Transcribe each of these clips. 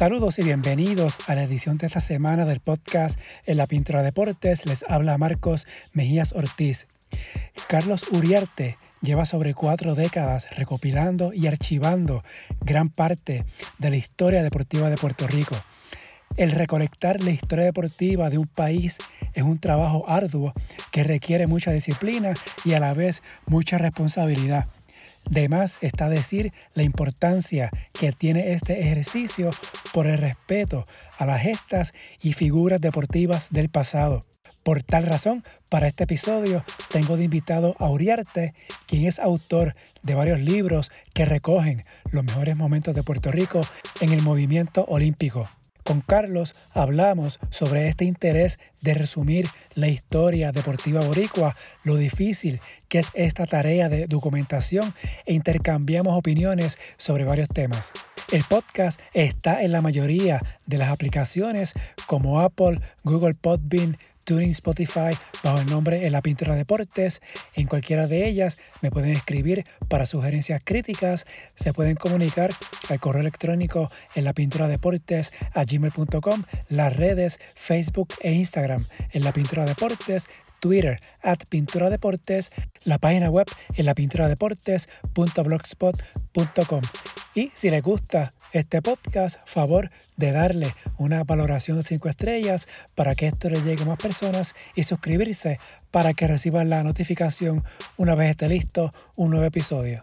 Saludos y bienvenidos a la edición de esta semana del podcast En la Pintura Deportes. Les habla Marcos Mejías Ortiz. Carlos Uriarte lleva sobre cuatro décadas recopilando y archivando gran parte de la historia deportiva de Puerto Rico. El recolectar la historia deportiva de un país es un trabajo arduo que requiere mucha disciplina y a la vez mucha responsabilidad. De más está decir la importancia que tiene este ejercicio por el respeto a las gestas y figuras deportivas del pasado. Por tal razón, para este episodio tengo de invitado a Uriarte, quien es autor de varios libros que recogen los mejores momentos de Puerto Rico en el movimiento olímpico. Con Carlos hablamos sobre este interés de resumir la historia deportiva boricua, lo difícil que es esta tarea de documentación e intercambiamos opiniones sobre varios temas. El podcast está en la mayoría de las aplicaciones como Apple, Google Podbean, Tuning Spotify bajo el nombre En la Pintura Deportes. En cualquiera de ellas me pueden escribir para sugerencias críticas. Se pueden comunicar al correo electrónico en la pintura deportes a gmail.com, las redes Facebook e Instagram en la pintura deportes, Twitter at Pintura Deportes, la página web en la lapinturadeportes.blogspot.com. Y si les gusta este podcast, favor de darle una valoración de 5 estrellas para que esto le llegue a más personas y suscribirse para que reciban la notificación una vez esté listo un nuevo episodio.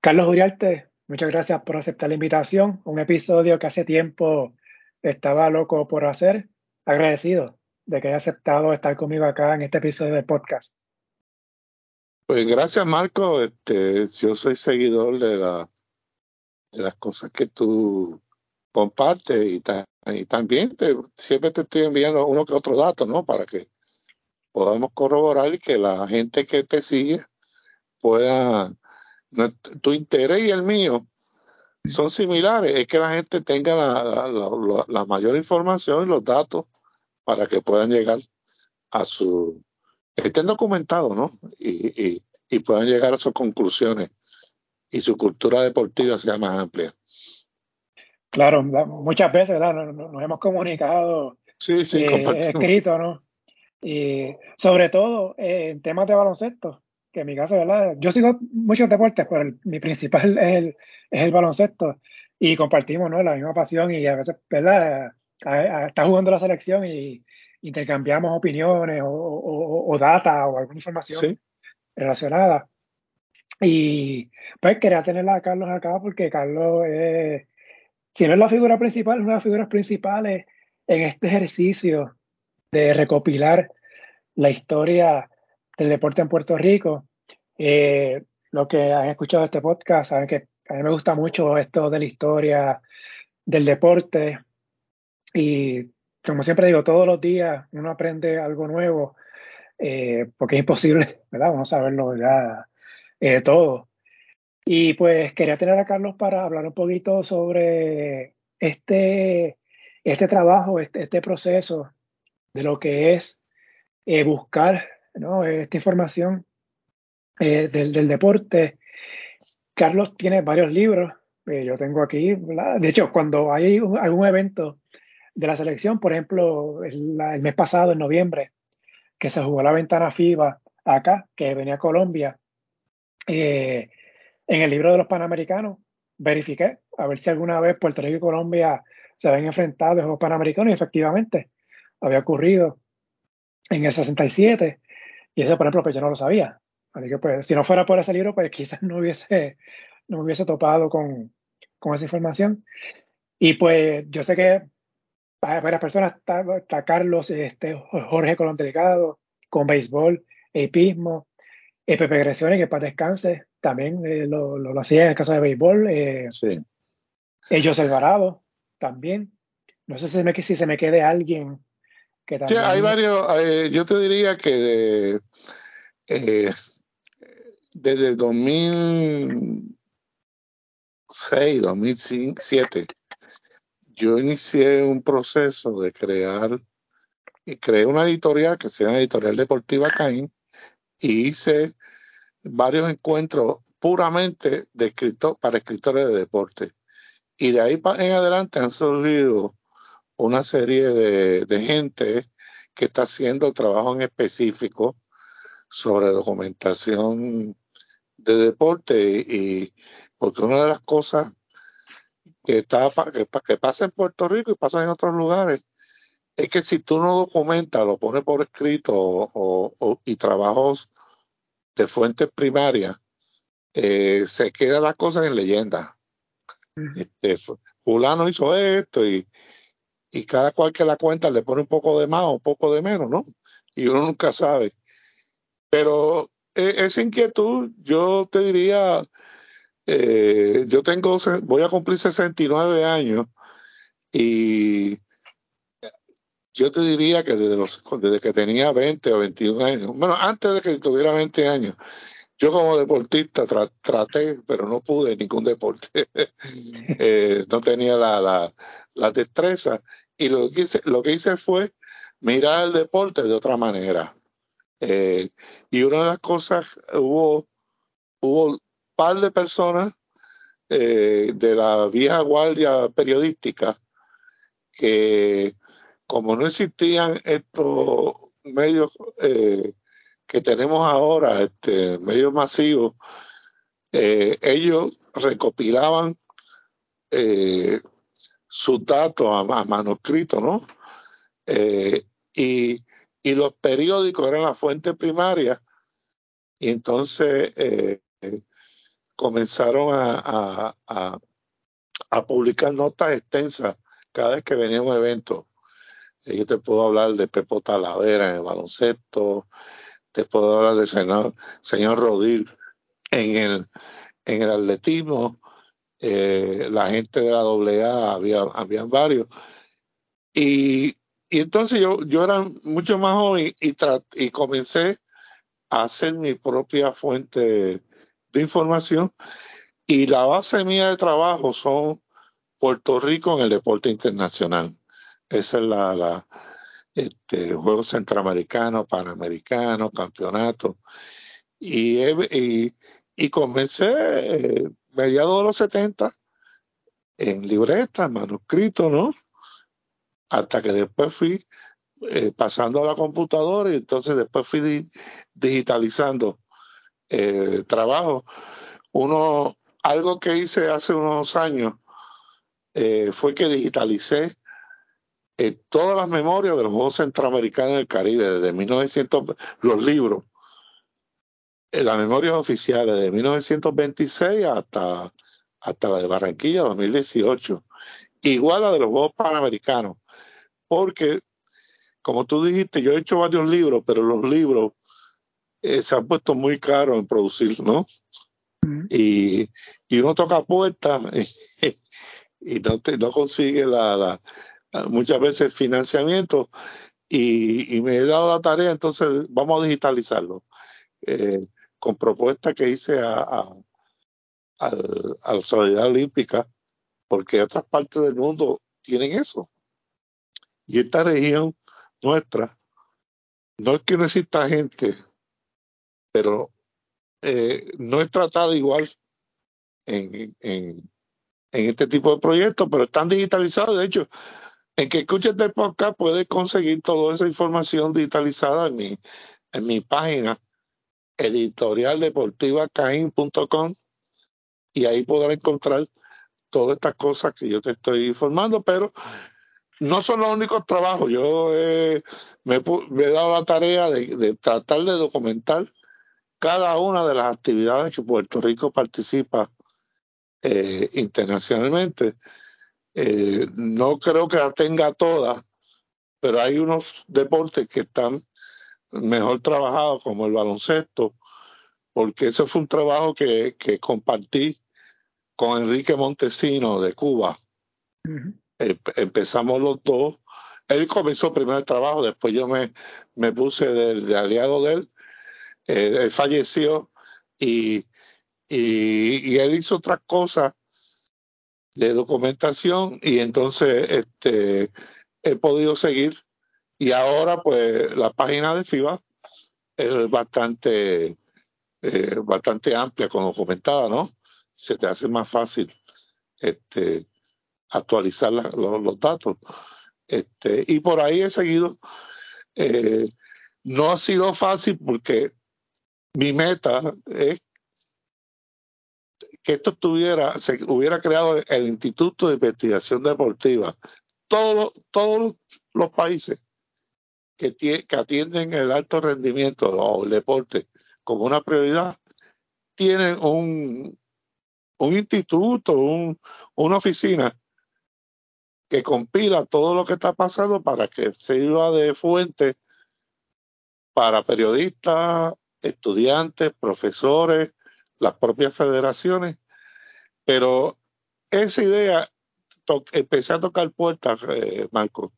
Carlos Uriarte, muchas gracias por aceptar la invitación. Un episodio que hace tiempo estaba loco por hacer. Agradecido de que haya aceptado estar conmigo acá en este episodio de podcast. Pues gracias, Marco. Este, yo soy seguidor de, la, de las cosas que tú compartes y, y también te, siempre te estoy enviando uno que otro dato, ¿no? Para que podamos corroborar y que la gente que te sigue pueda tu interés y el mío son similares, es que la gente tenga la, mayor información y los datos para que puedan llegar a su, estén documentados, ¿no? Y, puedan llegar a sus conclusiones y su cultura deportiva sea más amplia. Claro, muchas veces ¿verdad? Nos, hemos comunicado sí, sí, eh, escrito, ¿no? Y sobre todo eh, en temas de baloncesto, que en mi caso, ¿verdad? Yo sigo muchos deportes, pero mi principal es el, es el baloncesto y compartimos, ¿no? La misma pasión y a veces, ¿verdad? Está jugando la selección y intercambiamos opiniones o, o, data o alguna información relacionada. Y pues quería tener a Carlos acá porque Carlos es, si no es la figura principal, es una de las figuras principales en este ejercicio de recopilar la historia del deporte en Puerto Rico. Eh, lo que han escuchado este podcast saben que a mí me gusta mucho esto de la historia del deporte y como siempre digo, todos los días uno aprende algo nuevo eh, porque es imposible, ¿verdad? Vamos saberlo ya eh, todo. Y pues quería tener a Carlos para hablar un poquito sobre este, este trabajo, este, este proceso de lo que es buscar ¿no? esta información eh, del, del, deporte. Carlos tiene varios libros, eh, yo tengo aquí, de hecho, cuando hay algún evento de la selección, por ejemplo, el, mes pasado, en noviembre, que se jugó la ventana FIBA acá, que venía a Colombia, eh, en el libro de los Panamericanos, verifiqué a ver si alguna vez Puerto Rico y Colombia se habían enfrentado en los Panamericanos y efectivamente había ocurrido en el 67 y eso, por ejemplo, pues yo no lo sabía. Así que, pues, si no fuera por ese libro, pues quizás no hubiese, no me hubiese topado con, con esa información. Y pues yo sé que para varias personas está, Carlos, este, Jorge Colón Delegado, con béisbol, epismo, eh, Pepe Gresione, que para descanse, también eh, lo, lo, hacía en el caso de béisbol. Eh, sí. Ellos Alvarado, también. No sé si, me, si se me quede alguien Sí, hay varios, eh, yo te diría que eh, desde el 2006, 2007, yo inicié un proceso de crear, y creé una editorial que se llama Editorial Deportiva Caín, y hice varios encuentros puramente de escritor, para escritores de deporte. Y de ahí en adelante han surgido una serie de, de gente que está haciendo trabajo en específico sobre documentación de deporte y porque una de las cosas que, está, que, pasa en Puerto Rico y pasa en otros lugares es que si tú no documentas, lo pones por escrito o, y trabajos de fuentes primarias, eh, se queda las cosas en leyenda. Este, fulano hizo esto y, y cada cual que la cuenta le pone un poco de más o un poco de menos, ¿no? Y uno nunca sabe. Pero eh, esa inquietud, yo te diría, eh, yo tengo, voy a cumplir 69 años y yo te diría que desde, los, desde que tenía 20 o 21 años, bueno, antes de que tuviera 20 años, yo como deportista traté, pero no pude ningún deporte. Eh, no tenía la, la, destreza. Y lo que, hice, lo que hice fue mirar el deporte de otra manera. Eh, y una de las cosas, hubo, hubo par de personas eh, de la vieja guardia periodística que como no existían estos medios eh, que tenemos ahora, este, medios masivos, ellos recopilaban sus datos a, manuscrito, ¿no? y, y, los periódicos eran la fuente primaria, y entonces comenzaron a, a, publicar notas extensas cada vez que venía un evento. Eh, yo te puedo hablar de Pepo Talavera en el baloncesto, te puedo hablar del señor, señor Rodil en el, en el atletismo, eh, la gente de la AA, había, habían varios. Y, y entonces yo, yo era mucho más joven y, comencé a hacer mi propia fuente de información y la base mía de trabajo son Puerto Rico en el deporte internacional. Es la, la este, Juegos Centroamericanos, Panamericanos, Campeonatos. Y, y, y comencé eh, mediados de los 70 en libretas, manuscritos, ¿no? Hasta que después fui eh, pasando a la computadora y entonces después fui digitalizando eh, trabajo. Uno, algo que hice hace unos años eh, fue que digitalicé eh, todas las memorias de los Juegos Centroamericanos del Caribe desde 1900, los libros, las memorias oficiales de 1926 hasta, hasta la de Barranquilla 2018, igual a de los Juegos Panamericanos, porque como tú dijiste, yo he hecho varios libros, pero los libros eh, se ha puesto muy caro en producir, ¿no? y, y, uno toca puertas y, no, no consigue la, la, muchas veces financiamiento y, y, me he dado la tarea, entonces vamos a digitalizarlo. Eh, con propuestas que hice a, a, la Solidaridad Olímpica, porque otras partes del mundo tienen eso. Y esta región nuestra, no es que no exista gente pero eh, no es tratado igual en, en, este tipo de proyectos, pero están digitalizados. De hecho, en que escuches este podcast puedes conseguir toda esa información digitalizada en mi, en mi página editorialdeportivacain.com y ahí podrás encontrar todas estas cosas que yo te estoy informando, pero no son los únicos trabajos. Yo me, he dado la tarea de, de tratar de documentar cada una de las actividades que Puerto Rico participa eh, internacionalmente. Eh, no creo que la tenga todas, pero hay unos deportes que están mejor trabajados, como el baloncesto, porque ese fue un trabajo que, compartí con Enrique Montesino de Cuba. empezamos los dos. Él comenzó primero el trabajo, después yo me, me puse de aliado de él él, falleció y, y, él hizo otras cosas de documentación y entonces este, he podido seguir y ahora pues la página de FIBA es bastante, eh, bastante amplia como documentada, ¿no? Se te hace más fácil este, actualizar los, datos. Este, y por ahí he seguido. Eh, no ha sido fácil porque mi meta es que esto tuviera, se hubiera creado el Instituto de Investigación Deportiva. Todos, todos los países que, atienden el alto rendimiento o el deporte como una prioridad. Tienen un, un instituto, un, una oficina que compila todo lo que está pasando para que sirva de fuente para periodistas, estudiantes, profesores, las propias federaciones, pero esa idea empecé a tocar puertas, eh, Marco,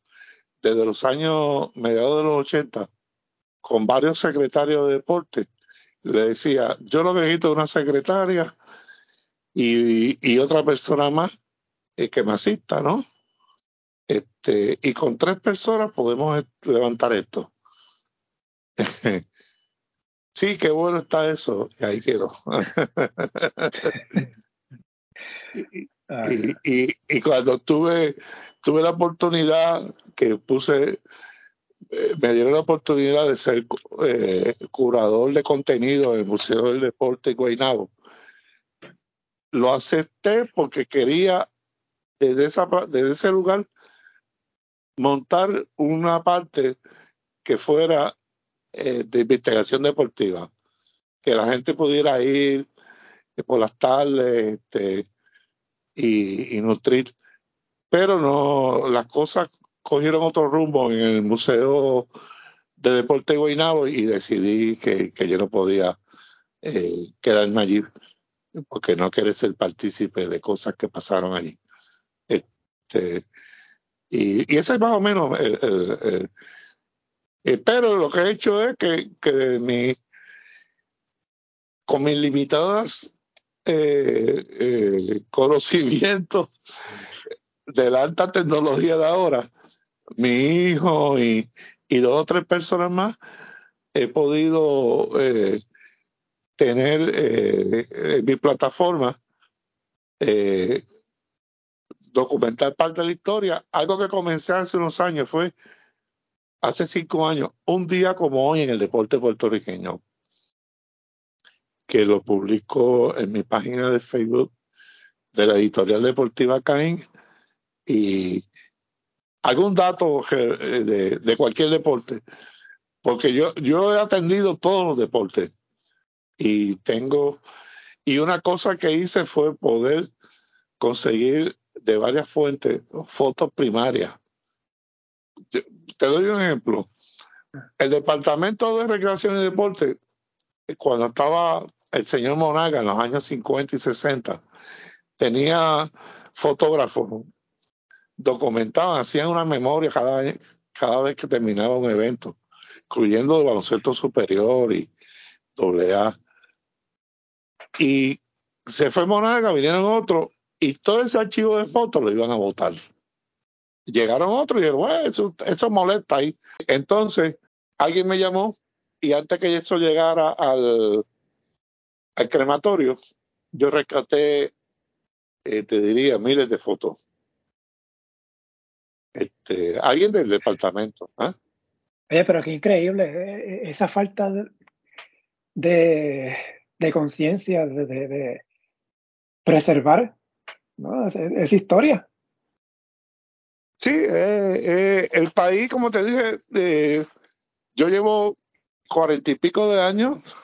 desde los años mediados de los 80, con varios secretarios de deporte. Le decía, yo lo que necesito es una secretaria y, otra persona más eh, que me asista, ¿no? Este, y con tres personas podemos levantar esto. Sí, qué bueno está eso. Y ahí quedó. y, y, cuando tuve, tuve la oportunidad que puse, eh, me dieron la oportunidad de ser eh, curador de contenido en el Museo del Deporte de Guaynabo, lo acepté porque quería desde, esa, desde ese lugar montar una parte que fuera eh, de investigación deportiva, que la gente pudiera ir por las tardes este, y, nutrir. Pero no, las cosas cogieron otro rumbo en el Museo de Deporte de Guaynabo y decidí que, yo no podía eh, quedarme allí porque no quería ser partícipe de cosas que pasaron allí. Este, y, y ese es más o menos el, eh, pero lo que he hecho es que, que mi, con mis limitadas eh, eh, conocimientos de la alta tecnología de ahora, mi hijo y, dos o tres personas más, he podido tener en mi plataforma documentar parte de la historia. Algo que comencé hace unos años fue hace cinco años, un día como hoy en el deporte puertorriqueño, que lo publico en mi página de Facebook de la editorial deportiva Caín y algún dato de, de, cualquier deporte, porque yo, yo he atendido todos los deportes y tengo, y una cosa que hice fue poder conseguir de varias fuentes fotos primarias te doy un ejemplo. El Departamento de Recreación y Deporte, cuando estaba el señor Monaga en los años 50 y 60, tenía fotógrafos, documentaban, hacían una memoria cada cada vez que terminaba un evento, incluyendo el baloncesto superior y doble A. Y se fue Monaga, vinieron otros, y todo ese archivo de fotos lo iban a votar llegaron otros y dijeron, bueno, eso, eso molesta ahí. Entonces, alguien me llamó y antes que eso llegara al, al crematorio, yo rescaté, eh, te diría, miles de fotos. Este, alguien del departamento. ¿ah? Oye, pero qué increíble eh, eh, esa falta de, de, conciencia, de, de, preservar ¿no? esa historia. Sí, eh, eh, el país, como te dije, eh, yo llevo cuarenta y pico de años.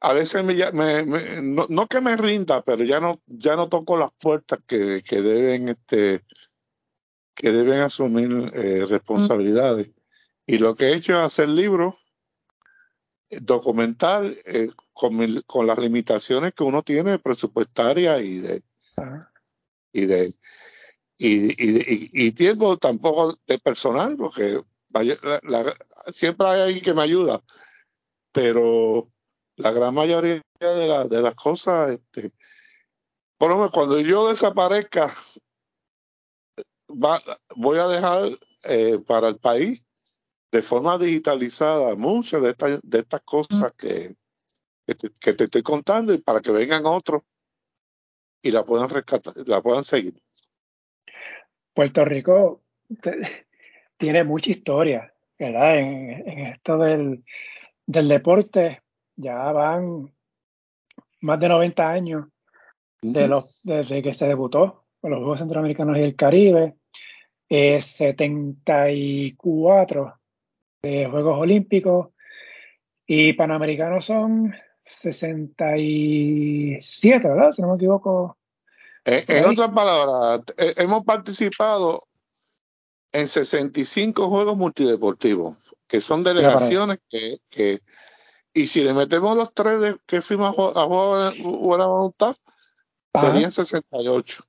A veces me, no, que me rinda, pero ya no, ya no toco las puertas que, que deben, este, que deben asumir responsabilidades. Y lo que he hecho es hacer libros, documentar con, con, las limitaciones que uno tiene presupuestarias y de, y de y, y, tiempo tampoco de personal, porque siempre hay alguien que me ayuda, pero la gran mayoría de, de las cosas este, por lo menos cuando yo desaparezca, voy a dejar eh, para el país de forma digitalizada muchas de estas, de estas cosas que, que te, estoy contando y para que vengan otros y la puedan rescatar, la puedan seguir. Puerto Rico tiene mucha historia, ¿verdad? En, esto del, del, deporte ya van más de 90 años de los, desde que se debutó los Juegos Centroamericanos y el Caribe, 74 de Juegos Olímpicos y Panamericanos son 67, ¿verdad? Si no me equivoco. Eh, en, otras palabras, eh, hemos participado en 65 juegos multideportivos, que son delegaciones que, que, y si le metemos los tres de, que fuimos a jugar buena voluntad, serían 68.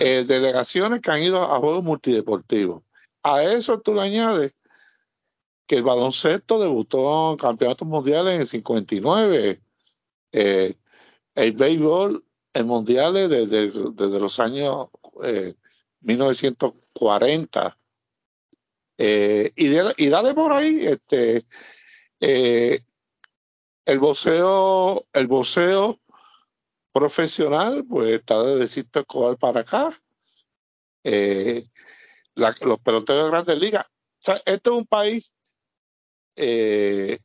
Eh, delegaciones que han ido a juegos multideportivos. A eso tú le añades que el baloncesto debutó en campeonatos mundiales en el 59. Eh, el béisbol en mundiales desde, desde los años 1940. Eh, y, y, dale por ahí, este, eh, el voceo, el voceo profesional, pues está de decirte Escobar para acá. los peloteros de grandes ligas. este es un país eh,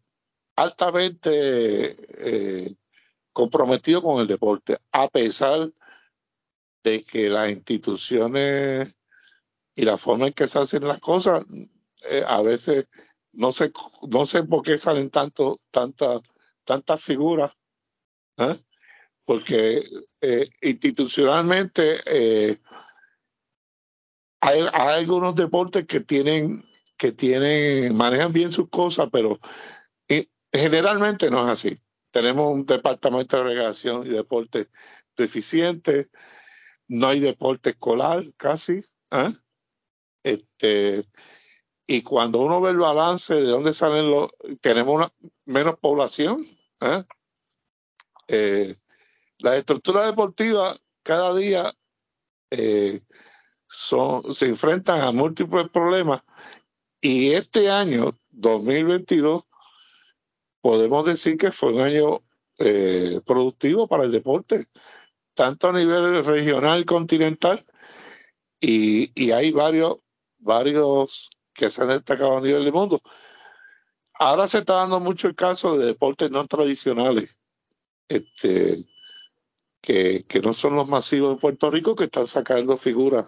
altamente eh, comprometido con el deporte, a pesar de que las instituciones y la forma en que se hacen las cosas, eh, a veces no sé, no sé por qué salen tanto, tantas tantas figuras, porque institucionalmente hay, hay, algunos deportes que tienen que tienen, manejan bien sus cosas, pero generalmente no es así. Tenemos un departamento de recreación y deporte deficiente, no hay deporte escolar casi. ¿eh? Este, y cuando uno ve el balance de dónde salen los, tenemos una, menos población. ¿eh? Eh, las estructuras deportivas cada día son, se enfrentan a múltiples problemas y este año, 2022, podemos decir que fue un año eh, productivo para el deporte, tanto a nivel regional, continental, y, y hay varios, varios que se han destacado a nivel del mundo. Ahora se está dando mucho el caso de deportes no tradicionales, este, que, que no son los masivos en Puerto Rico, que están sacando figuras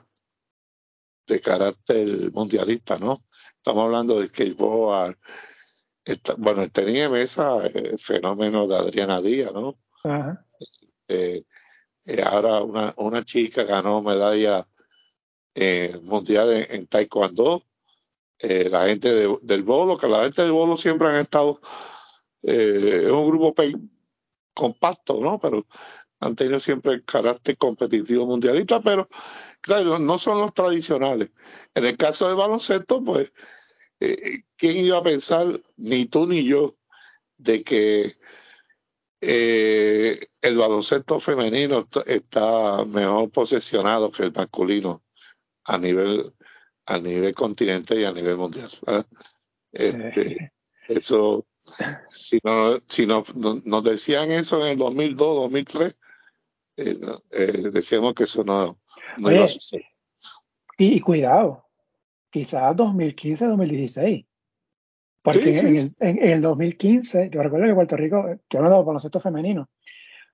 de carácter mundialista, ¿no? Estamos hablando de skateboard, bueno, el tenis de mesa, el fenómeno de Adriana Díaz, ¿no? Eh, eh, ahora una, una chica ganó medalla eh, mundial en, taekwondo. la gente del bolo, que la gente del bolo siempre han estado, es un grupo compacto, ¿no? Pero han tenido siempre el carácter competitivo mundialista, pero claro, no son los tradicionales. En el caso del baloncesto, pues, eh, ¿quién iba a pensar, ni tú ni yo, de que eh, el baloncesto femenino está mejor posesionado que el masculino a nivel a nivel continente y a nivel mundial. Este, eso, si no, si no, nos decían eso en el 2002, 2003, eh, eh, decíamos que eso no, iba a suceder. Y, cuidado, quizás 2015, 2016. Porque en, el, 2015, yo recuerdo que Puerto Rico, que uno de los baloncesto femenino,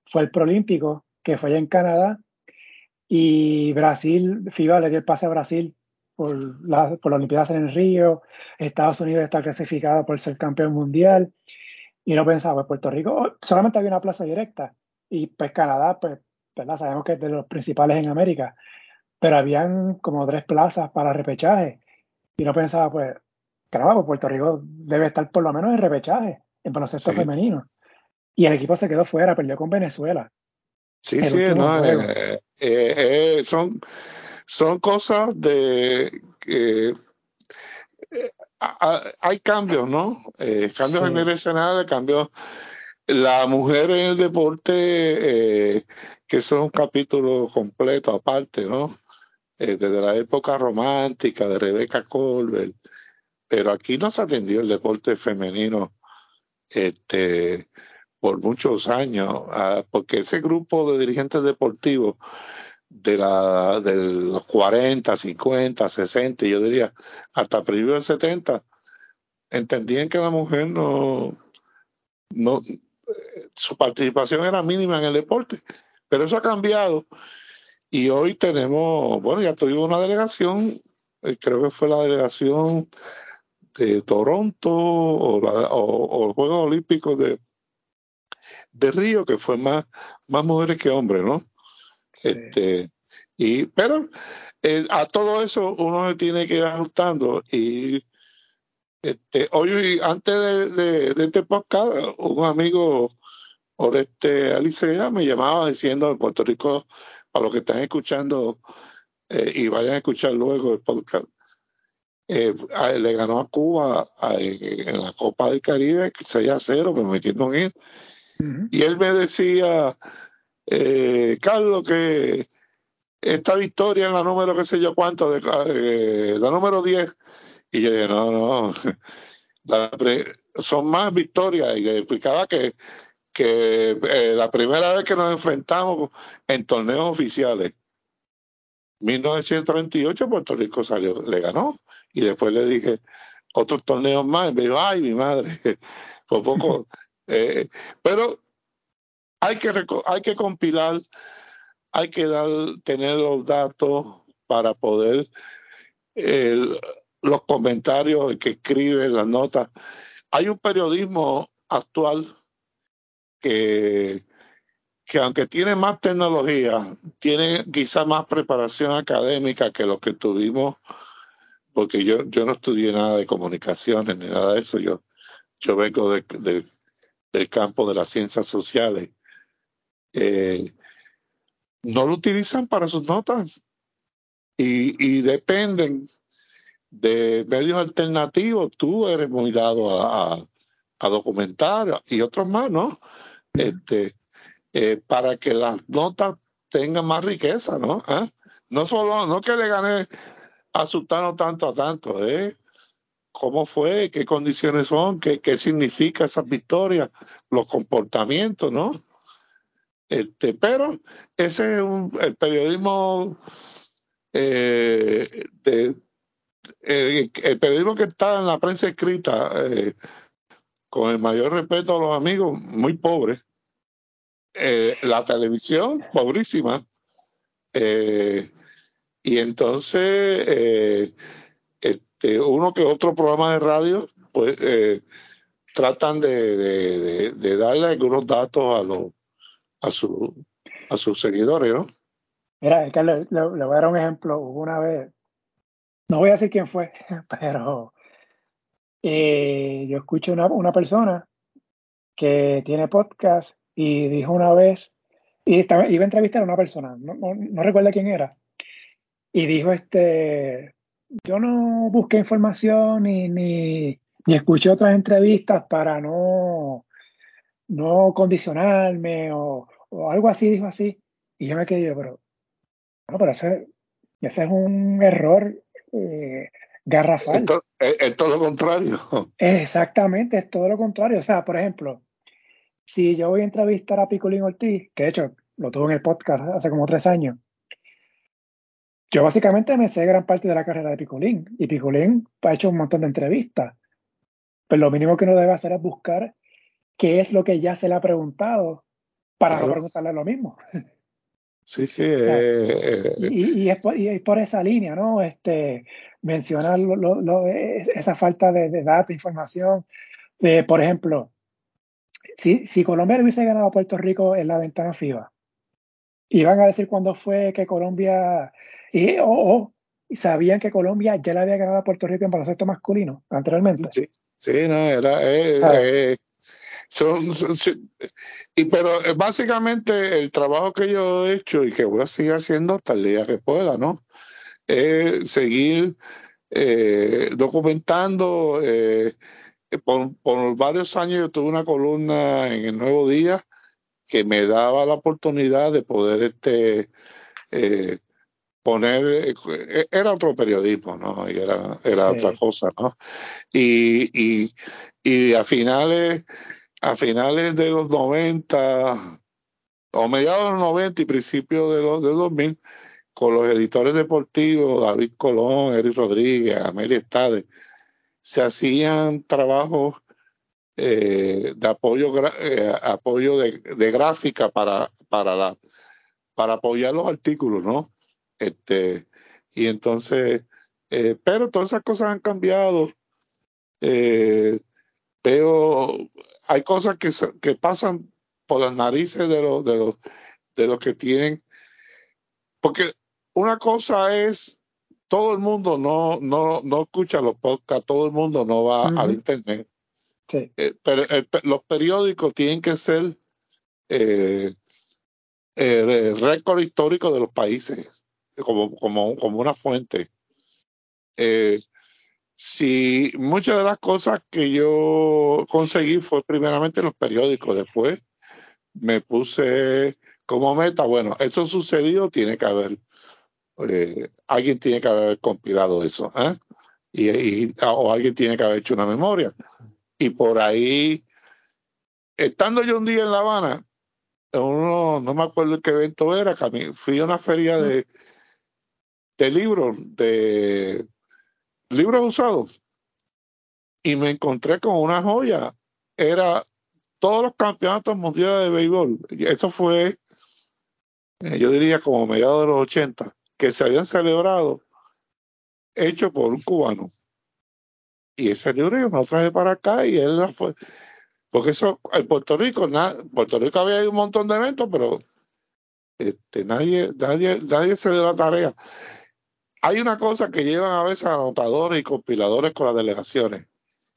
fue el Prolímpico, que fue allá en Canadá, y Brasil, FIBA le dio el pase a Brasil por, la, por las Olimpiadas en el Río, Estados Unidos está clasificado por ser campeón mundial, y no pensaba, pues Puerto Rico solamente había una plaza directa, y pues Canadá, pues Sabemos que es de los principales en América, pero habían como tres plazas para repechaje. Y no pensaba, pues, claro, pues Puerto Rico debe estar por lo menos en repechaje, en baloncesto femenino. Y el equipo se quedó fuera, perdió con Venezuela. Sí, sí, no, eh, eh, eh, son, son cosas de que hay cambios, ¿no? cambios en el escenario, cambios. La mujer en el deporte que eso es un capítulo completo aparte, ¿no? Eh, desde la época romántica de Rebecca Colbert, pero aquí no se atendió el deporte femenino este, por muchos años, ah, porque ese grupo de dirigentes deportivos de, la, de los 40, 50, 60, yo diría hasta principios del 70, entendían que la mujer no, no, su participación era mínima en el deporte, pero eso ha cambiado y hoy tenemos, bueno, ya tuvimos una delegación, eh, creo que fue la delegación de Toronto o, los Juegos Olímpicos de, de Río, que fue más, más mujeres que hombres, ¿no? Este, y, pero eh, a todo eso uno se tiene que ir ajustando y este, hoy, antes de, de, este podcast, un amigo, Oreste Alicea, me llamaba diciendo en Puerto Rico, para los que están escuchando eh, y vayan a escuchar luego el podcast, eh, le ganó a Cuba en la Copa del Caribe 6 a 0, permitiendo ir. Y él me decía, eh, Carlos, que esta victoria en la número, qué sé yo cuánto, de, la número 10, y yo dije, no, no, son más victorias. Y le explicaba que, que eh, la primera vez que nos enfrentamos en torneos oficiales, 1938, Puerto Rico salió, le ganó. Y después le dije otros torneos más. Y me dijo, ay, mi madre, por poco. Eh, pero hay que, hay que compilar, hay que dar, tener los datos para poder los comentarios que escriben, las notas. Hay un periodismo actual que, que aunque tiene más tecnología, tiene quizá más preparación académica que lo que tuvimos, porque yo, yo no estudié nada de comunicaciones ni nada de eso, yo, yo vengo del campo de las ciencias sociales. Eh, no lo utilizan para sus notas y, y dependen de medios alternativos, tú eres muy dado a, documentar y otros más, ¿no? Este, eh, para que las notas tengan más riqueza, ¿no? ¿Ah? No solo, no que le gane a Sultano tanto a tanto, ¿eh? ¿Cómo fue? ¿Qué condiciones son? ¿Qué, qué significa esas victorias? Los comportamientos, ¿no? Este, pero ese es un, el periodismo eh, el, periodismo que está en la prensa escrita, eh, con el mayor respeto a los amigos, muy pobre. Eh, la televisión, pobrísima. Eh, y entonces, este, uno que otro programa de radio, pues tratan de, de, darle algunos datos a los a, su, a sus seguidores, ¿no? Mira, Carlos, le, le, voy a dar un ejemplo. Una vez no voy a decir quién fue, pero eh, yo escucho una, una persona que tiene podcast y dijo una vez, y estaba, iba a entrevistar a una persona, no, no, recuerdo quién era, y dijo este, yo no busqué información ni, ni, ni escuché otras entrevistas para no, no condicionarme o, o, algo así, dijo así. Y yo me quedé, pero, bueno, pero ese, ese es un error eh, garrafal. Es, todo lo contrario. Exactamente, es todo lo contrario. O sea, por ejemplo, si yo voy a entrevistar a Picolín Ortiz, que de hecho lo tuve en el podcast hace como tres años, yo básicamente me sé gran parte de la carrera de Picolín y Picolín ha hecho un montón de entrevistas. Pero lo mínimo que uno debe hacer es buscar qué es lo que ya se le ha preguntado para no preguntarle lo mismo. Sí, sí. Eh, y, es por, esa línea, ¿no? Este, mencionar esa falta de, datos, información. por ejemplo, si, si Colombia le hubiese ganado a Puerto Rico en la ventana FIBA, iban a decir cuándo fue que Colombia, y, o, sabían que Colombia ya le había ganado a Puerto Rico en baloncesto masculino anteriormente. Sí, sí no, era, eh, son, y pero eh, básicamente el trabajo que yo he hecho y que voy a seguir haciendo hasta el día que pueda, ¿no? Es seguir eh, documentando. Eh, por, por, varios años yo tuve una columna en el Nuevo Día que me daba la oportunidad de poder este eh, poner era otro periodismo no y era era otra cosa no y, y, y a finales a finales de los 90 o mediados de los 90 y principios de los de 2000 con los editores deportivos David Colón, Eric Rodríguez, Amelia Estade se hacían trabajos eh, de apoyo eh, apoyo de, gráfica para para para apoyar los artículos no este y entonces eh, pero todas esas cosas han cambiado eh, veo hay cosas que, que pasan por las narices de los de los de los que tienen porque una cosa es todo el mundo no no no escucha los podcasts todo el mundo no va uh -huh. al internet sí. eh, pero eh, los periódicos tienen que ser eh, eh, récord histórico de los países como como como una fuente eh, si muchas de las cosas que yo conseguí fue primeramente los periódicos, después me puse como meta, bueno, eso sucedió, tiene que haber, eh, alguien tiene que haber compilado eso, ¿eh? y, o alguien tiene que haber hecho una memoria. Y por ahí, estando yo un día en La Habana, uno, no me acuerdo qué evento era, fui a una feria de, de libros, de libros usados y me encontré con una joya. Era todos los campeonatos mundiales de béisbol. Eso fue, eh, yo diría, como mediados de los 80, que se habían celebrado, hecho por un cubano. Y ese libro yo me lo traje para acá y él fue. Porque eso, en Puerto Rico, na, Puerto Rico había un montón de eventos, pero este, nadie, nadie, nadie se dio la tarea hay una cosa que llevan a veces anotadores y compiladores con las delegaciones.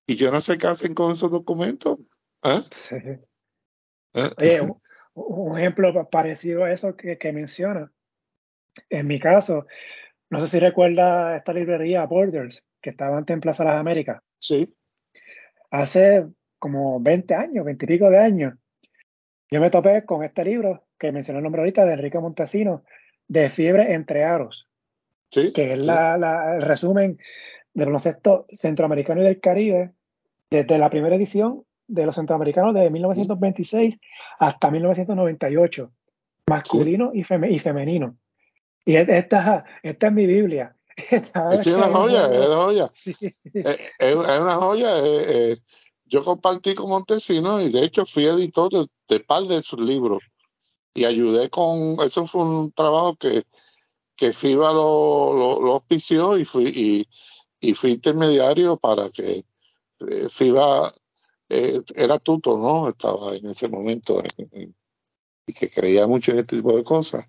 Y yo no sé qué hacen con esos documentos. ¿Eh? Sí. ¿Eh? Oye, un, un, ejemplo parecido a eso que, que, menciona. En mi caso, no sé si recuerda esta librería Borders, que estaba antes en Plaza Las Américas. Sí. Hace como 20 años, 20 y pico de años, yo me topé con este libro que mencioné el nombre ahorita de Enrique Montesino, de Fiebre entre Aros Sí, que es sí. la, la, el resumen del baloncesto centroamericano y del Caribe desde la primera edición de los centroamericanos de 1926 sí. hasta 1998, masculino sí. y, fem y, femenino. Y esta, esta es mi Biblia. Es una joya, es una joya. Sí. Es, es, una joya. Eh, eh, yo compartí con Montesino y de hecho fui editor de, de par de sus libros y ayudé con, eso fue un trabajo que que FIBA lo, lo, auspició y fui, y, fui intermediario para que eh, FIBA eh, era tuto, ¿no? Estaba en ese momento en, en, y que creía mucho en este tipo de cosas,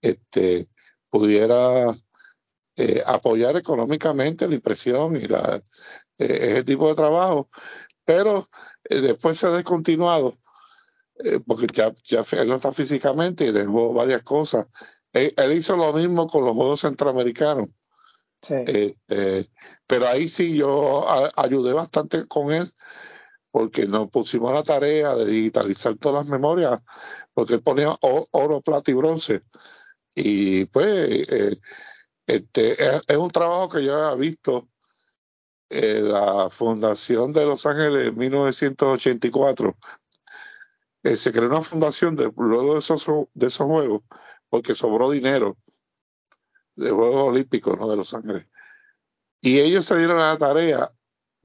este, pudiera eh, apoyar económicamente la impresión y ese tipo de trabajo, pero después se ha descontinuado porque ya, ya no está físicamente y dejó varias cosas él, él, hizo lo mismo con los Juegos Centroamericanos. Sí. Eh, pero ahí sí yo a, ayudé bastante con él porque nos pusimos la tarea de digitalizar todas las memorias porque él ponía oro, plata y bronce. Y pues eh, este, es, es, un trabajo que yo había visto en la Fundación de Los Ángeles en 1984. Eh, se creó una fundación de, luego de esos, de esos juegos porque sobró dinero de Juegos Olímpicos ¿no? de Los Ángeles. Y ellos se dieron a la tarea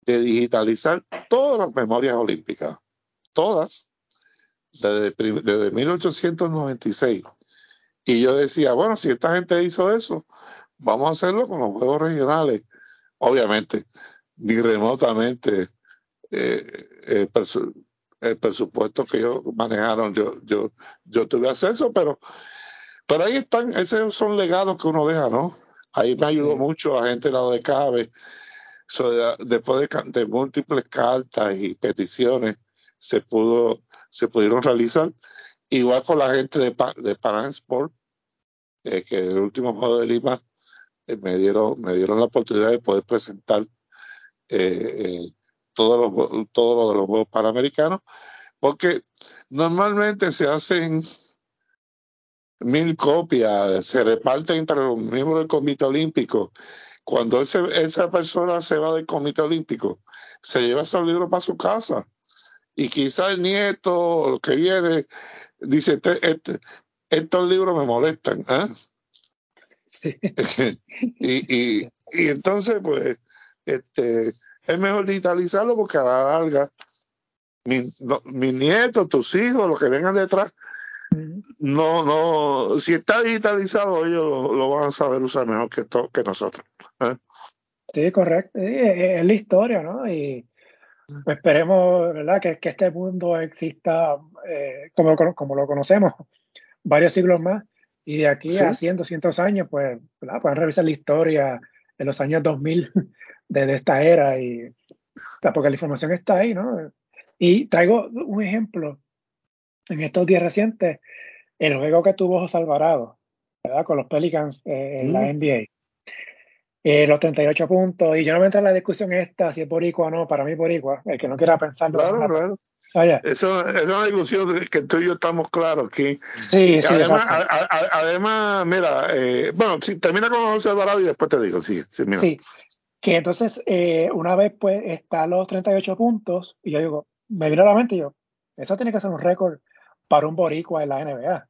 de digitalizar todas las memorias olímpicas, todas, desde, desde 1896. Y yo decía, bueno, si esta gente hizo eso, vamos a hacerlo con los Juegos Regionales. Obviamente, ni remotamente eh, el, presu el, presupuesto que ellos manejaron, yo tuve acceso, pero pero ahí están, esos son legados que uno deja, ¿no? Ahí me ayudó mucho la gente de la de Cabe. So, después de, de, múltiples cartas y peticiones, se pudo, se pudieron realizar. Igual con la gente de, de Pan Sport, eh, que el último juego de Lima eh, me dieron, me dieron la oportunidad de poder presentar eh, todo, lo, todo lo de los Juegos Panamericanos, porque normalmente se hacen mil copias, se reparten entre los miembros del Comité Olímpico. Cuando ese, esa persona se va del Comité Olímpico, se lleva esos libros para su casa. Y quizá el nieto o lo que viene dice, este, este, estos libros me molestan. ¿eh? Sí. y, y, y entonces, pues, este, es mejor digitalizarlo porque a la larga, mis mi nietos, tus hijos, los que vengan detrás, no, no, si está digitalizado, ellos lo, van a saber usar mejor que, que nosotros. ¿eh? Sí, correcto. Es, la historia, ¿no? Y esperemos, ¿verdad?, que, que este mundo exista eh, como, como lo conocemos varios siglos más. Y de aquí a 100, 200 años, pues, ¿verdad? pueden revisar la historia de los años 2000 de, esta era y porque la información está ahí, ¿no? Y traigo un ejemplo en estos días recientes, el juego que tuvo José Alvarado, ¿verdad? Con los Pelicans eh, en la NBA. Eh, los 38 puntos, y yo no me entro en la discusión esta, si es boricua o no, para mí boricua, el que no quiera pensarlo. Claro, claro. Eso, es una discusión que tú y yo estamos claros aquí. Sí, sí. Además, además mira, eh, bueno, si termina con José Alvarado y después te digo, sí, sí, mira. Sí, que entonces, eh, una vez pues están los 38 puntos, y yo digo, me vino a la mente yo, eso tiene que ser un récord para un boricua en la NBA.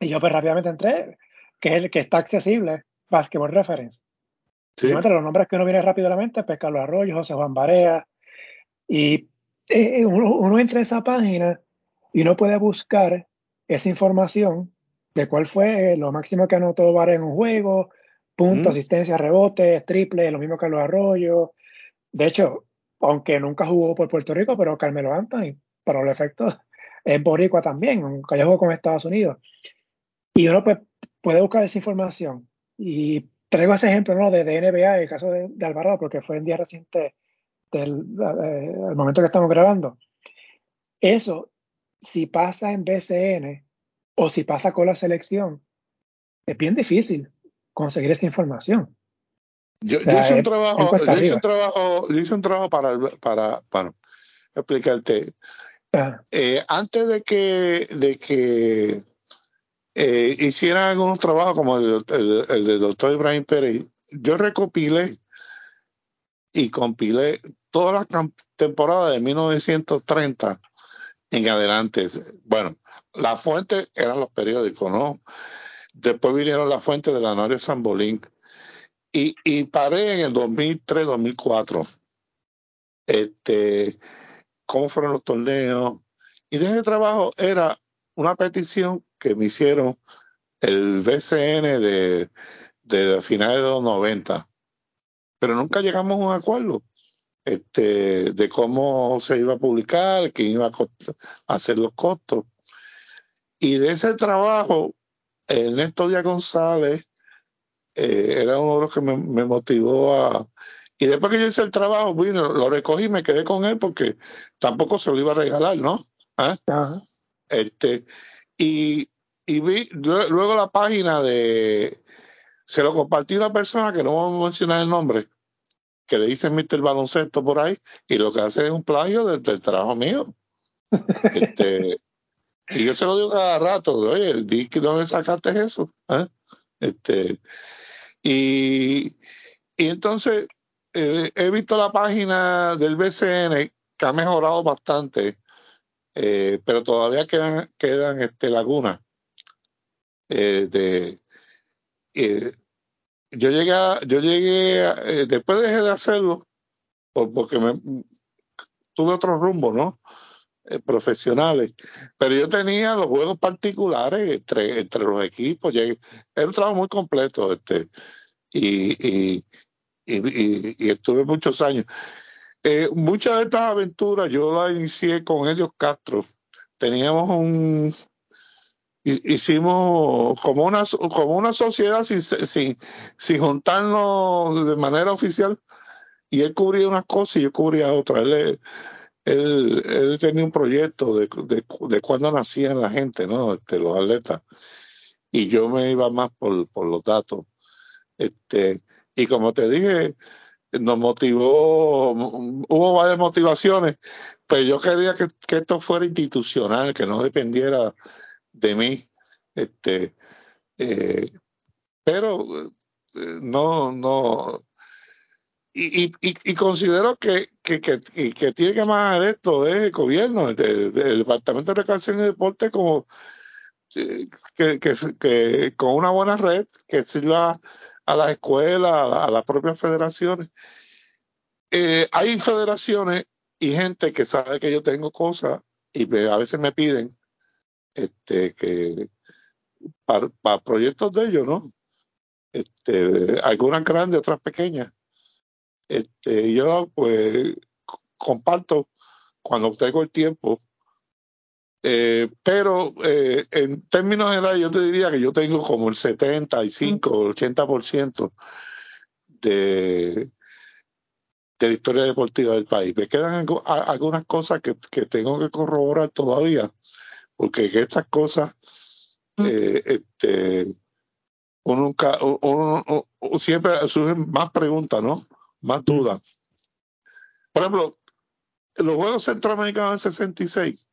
Y yo pues rápidamente entré, que es el que está accesible, Basketball Reference. Entre los nombres que uno viene rápido a la mente, pues Carlos Arroyo, José Juan Barea. Y eh, uno, entra a esa página y uno puede buscar esa información de cuál fue lo máximo que anotó Barea en un juego, punto, asistencia, rebote, triple, lo mismo Carlos Arroyo. De hecho, aunque nunca jugó por Puerto Rico, pero Carmelo Anthony, para los efectos, es boricua también, aunque jugado con Estados Unidos. Y uno pues, puede buscar esa información y traigo ese ejemplo ¿no? de, NBA, el caso de, Alvarado, porque fue en día reciente del eh, momento que estamos grabando. Eso, si pasa en BCN o si pasa con la selección, es bien difícil conseguir esta información. Yo, hice, un trabajo, yo hice un trabajo, hice un trabajo para, para, para explicarte. Eh, antes de que, de que eh, hicieran algunos trabajos como el, el, del doctor Ibrahim Pérez, yo recopilé y compilé todas las temporadas de 1930 en adelante. Bueno, la fuente eran los periódicos, ¿no? Después vinieron las fuentes de la Noria Sambolín. Y, y paré en el 2003, 2004. Este, cómo fueron los torneos. Y de ese trabajo era una petición que me hicieron el BCN de, finales de los 90, pero nunca llegamos a un acuerdo este, de cómo se iba a publicar, quién iba a hacer los costos. Y de ese trabajo, Ernesto Díaz González eh, era uno de los que me, motivó a... Y después que yo hice el trabajo, bueno, lo recogí y me quedé con él porque tampoco se lo iba a regalar, ¿no? ¿Ah? Este, y, y vi luego la página de, se lo compartí a una persona que no vamos a mencionar el nombre, que le dice Mr. Baloncesto por ahí, y lo que hace es un plagio del, trabajo mío. este, y yo se lo digo cada rato, oye, di que dónde sacaste eso. ¿eh? Este, y, y entonces eh, he visto la página del BCN que ha mejorado bastante eh, pero todavía quedan, este, lagunas. Eh, yo llegué, yo llegué después dejé de hacerlo porque me, tuve otro rumbo, ¿no? profesionales, pero yo tenía los juegos particulares entre, los equipos, llegué, era un trabajo muy completo, este, y, y estuve muchos años. Eh, muchas de estas aventuras yo las inicié con ellos Castro. Teníamos un, hicimos como una, como una sociedad sin, sin, sin juntarnos de manera oficial y él cubría unas cosas y yo cubría otras. Él, él, él tenía un proyecto de, de, de cuándo nacían la gente, ¿no? Este, los atletas. Y yo me iba más por, por los datos. Este, y como te dije, nos motivó, hubo varias motivaciones, pero yo quería que, esto fuera institucional, que no dependiera de mí. Este, eh, pero eh, no, no. Y, considero que, que, que, que, tiene que manejar esto es el gobierno, el, Departamento de Recreación y Deporte, como eh, que, que, con una buena red que sirva a las escuelas, a, las propias federaciones. Eh, hay federaciones y gente que sabe que yo tengo cosas y a veces me piden este, que para, proyectos de ellos, ¿no? Este, algunas grandes, otras pequeñas. Este, yo pues comparto cuando tengo el tiempo eh, pero eh, en términos generales yo te diría que yo tengo como el 75 o 80% de, de la historia deportiva del país. Me quedan algunas cosas que, tengo que corroborar todavía, porque estas cosas, eh, este, uno nunca, siempre surgen más preguntas, ¿no? Más dudas. Por ejemplo, los Juegos Centroamericanos del 66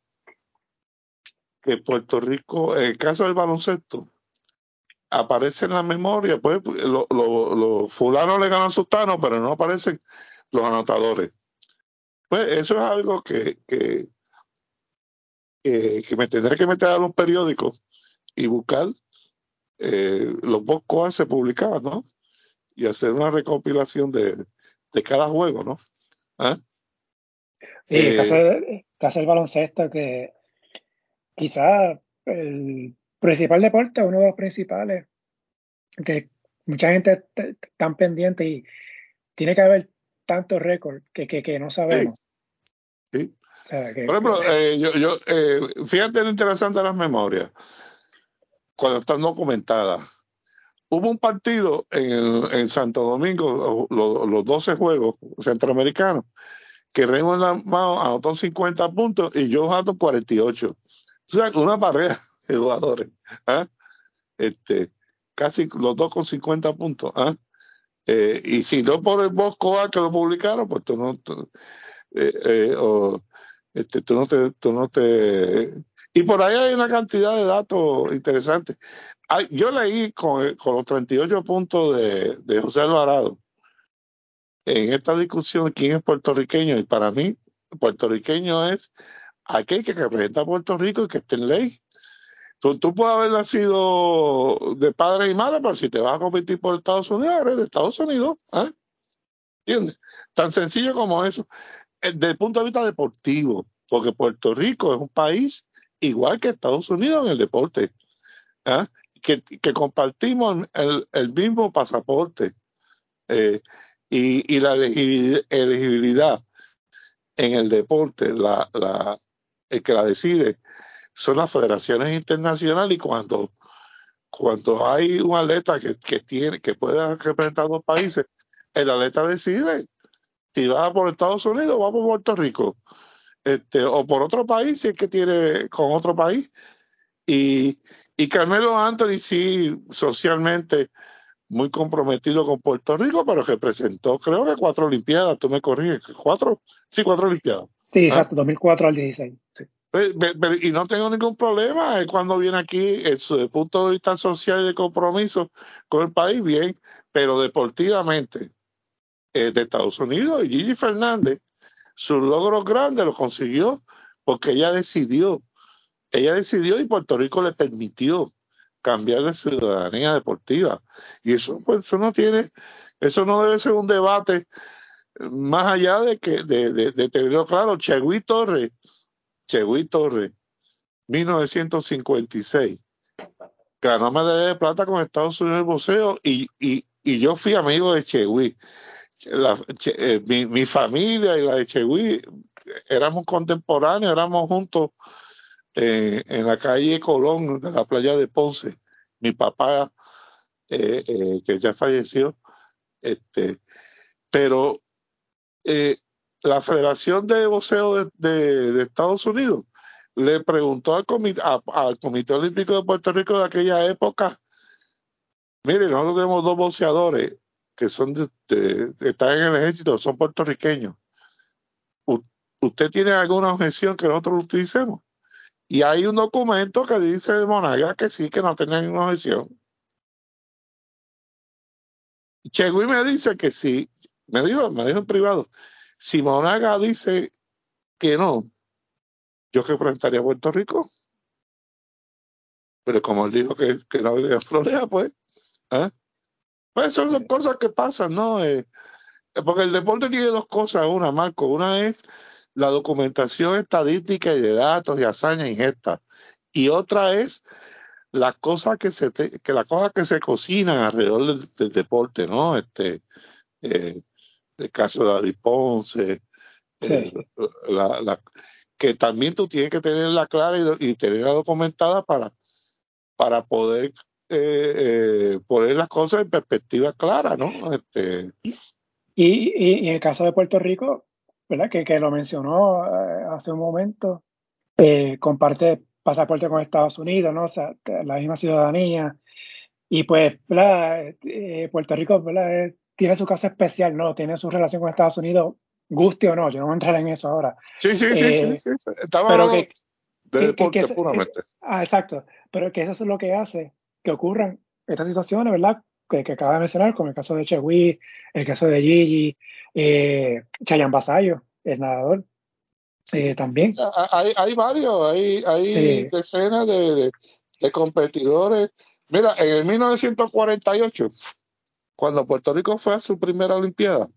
que Puerto Rico, en el caso del baloncesto, aparece en la memoria, pues los lo, fulanos le ganan sultanos, pero no aparecen los anotadores. Pues eso es algo que, que, que, me tendré que meter a los periódicos y buscar eh, los boscos se publicaban, ¿no? Y hacer una recopilación de, de cada juego, ¿no? ¿Ah? Sí, eh, caso, caso del baloncesto, que quizás el principal deporte, uno de los principales, que mucha gente está pendiente y tiene que haber tantos récords que, que, no sabemos. Sí. Por ejemplo, eh, yo, yo eh, fíjate lo interesante de las memorias, cuando están documentadas. Hubo un partido en, en Santo Domingo, los, 12 juegos centroamericanos, que Raymond Mao anotó 50 puntos y yo anotó 48 una pareja de jugadores, ¿ah? este, casi los dos con 50 puntos. ¿ah? Eh, y si no por el Bosco A que lo publicaron, pues tú no, eh, eh, este, tú no te, tú no te, y por ahí hay una cantidad de datos interesantes. yo leí con, con, los 38 puntos de, de José Alvarado en esta discusión quién es puertorriqueño y para mí puertorriqueño es aquel que representa a Puerto Rico y que esté en ley. Tú, tú puedes haber nacido de padre y madre, pero si te vas a competir por Estados Unidos, eres de Estados Unidos. ¿eh? ¿Entiendes? Tan sencillo como eso. Eh, desde el punto de vista deportivo, porque Puerto Rico es un país igual que Estados Unidos en el deporte, ¿eh? que, que, compartimos el, mismo pasaporte y, y, la elegibilidad en el deporte, la, el que la decide son las federaciones internacionales y cuando, cuando hay un atleta que, que tiene, que puede representar dos países, el atleta decide si va por Estados Unidos o va por Puerto Rico. Este, o por otro país, si es que tiene con otro país. Y, y Carmelo Anthony sí, socialmente muy comprometido con Puerto Rico, pero representó creo que cuatro Olimpiadas, tú me corriges, cuatro, sí, cuatro Olimpiadas. Sí, ¿Ah? exacto, 2004 al 16. Y no tengo ningún problema cuando viene aquí, desde el punto de vista social y de compromiso con el país, bien, pero deportivamente, eh, de Estados Unidos, y Gigi Fernández, sus logros grandes los consiguió porque ella decidió, ella decidió y Puerto Rico le permitió cambiar de ciudadanía deportiva. Y eso, pues, eso no tiene, eso no debe ser un debate más allá de que de, de, tenerlo claro, Chegui Torre, Chegui Torre, 1956, ganó medalla de plata con Estados Unidos en boxeo y, y, y yo fui amigo de Chegui. Eh, mi, mi, familia y la de Chegui éramos contemporáneos, éramos juntos eh, en la calle Colón de la playa de Ponce. Mi papá, eh, que ya falleció, este, pero la Federación de Boxeo de, Estados Unidos le preguntó al comité, al comité Olímpico de Puerto Rico de aquella época, mire, nosotros tenemos dos boxeadores, que son de, están en el ejército, son puertorriqueños. ¿Usted tiene alguna objeción que nosotros utilicemos? Y hay un documento que dice de Monaga que sí, que no tenía ninguna objeción. Chegui me dice que sí, me dijo, me dijo en privado, si Monaga dice que no, yo representaría a Puerto Rico. Pero como él dijo que, no había problema, pues, ¿eh? pues son cosas que pasan, ¿no? Eh, porque el deporte tiene dos cosas, una, Marco. Una es la documentación estadística y de datos y hazañas y. Y otra es las cosas que se que las cosas que se cocinan alrededor del, deporte, ¿no? Este eh, el caso de David Ponce, eh, la, que también tú tienes que tenerla clara y, y tenerla documentada para, para poder eh, eh, poner las cosas en perspectiva clara, ¿no? Este, y, y, el caso de Puerto Rico, ¿verdad? Que, que lo mencionó hace un momento, comparte pasaporte con Estados Unidos, ¿no? O sea, la misma ciudadanía. Y pues, Puerto Rico, ¿verdad? Tiene su caso especial, ¿no? Tiene su relación con Estados Unidos, guste o no, yo no voy a entrar en eso ahora. Sí, sí, sí, sí, sí, Estaba pero que, de deporte puramente. ah, exacto, pero que eso es lo que hace que ocurran estas situaciones, ¿verdad? Que, que acaba de mencionar, como el caso de Chewi, el caso de Gigi, eh, Chayan Basayo, el nadador, eh, también. Hay, hay varios, hay, hay decenas de, de competidores. Mira, en el 1948 cuando Puerto Rico fue a su primera Olimpiada,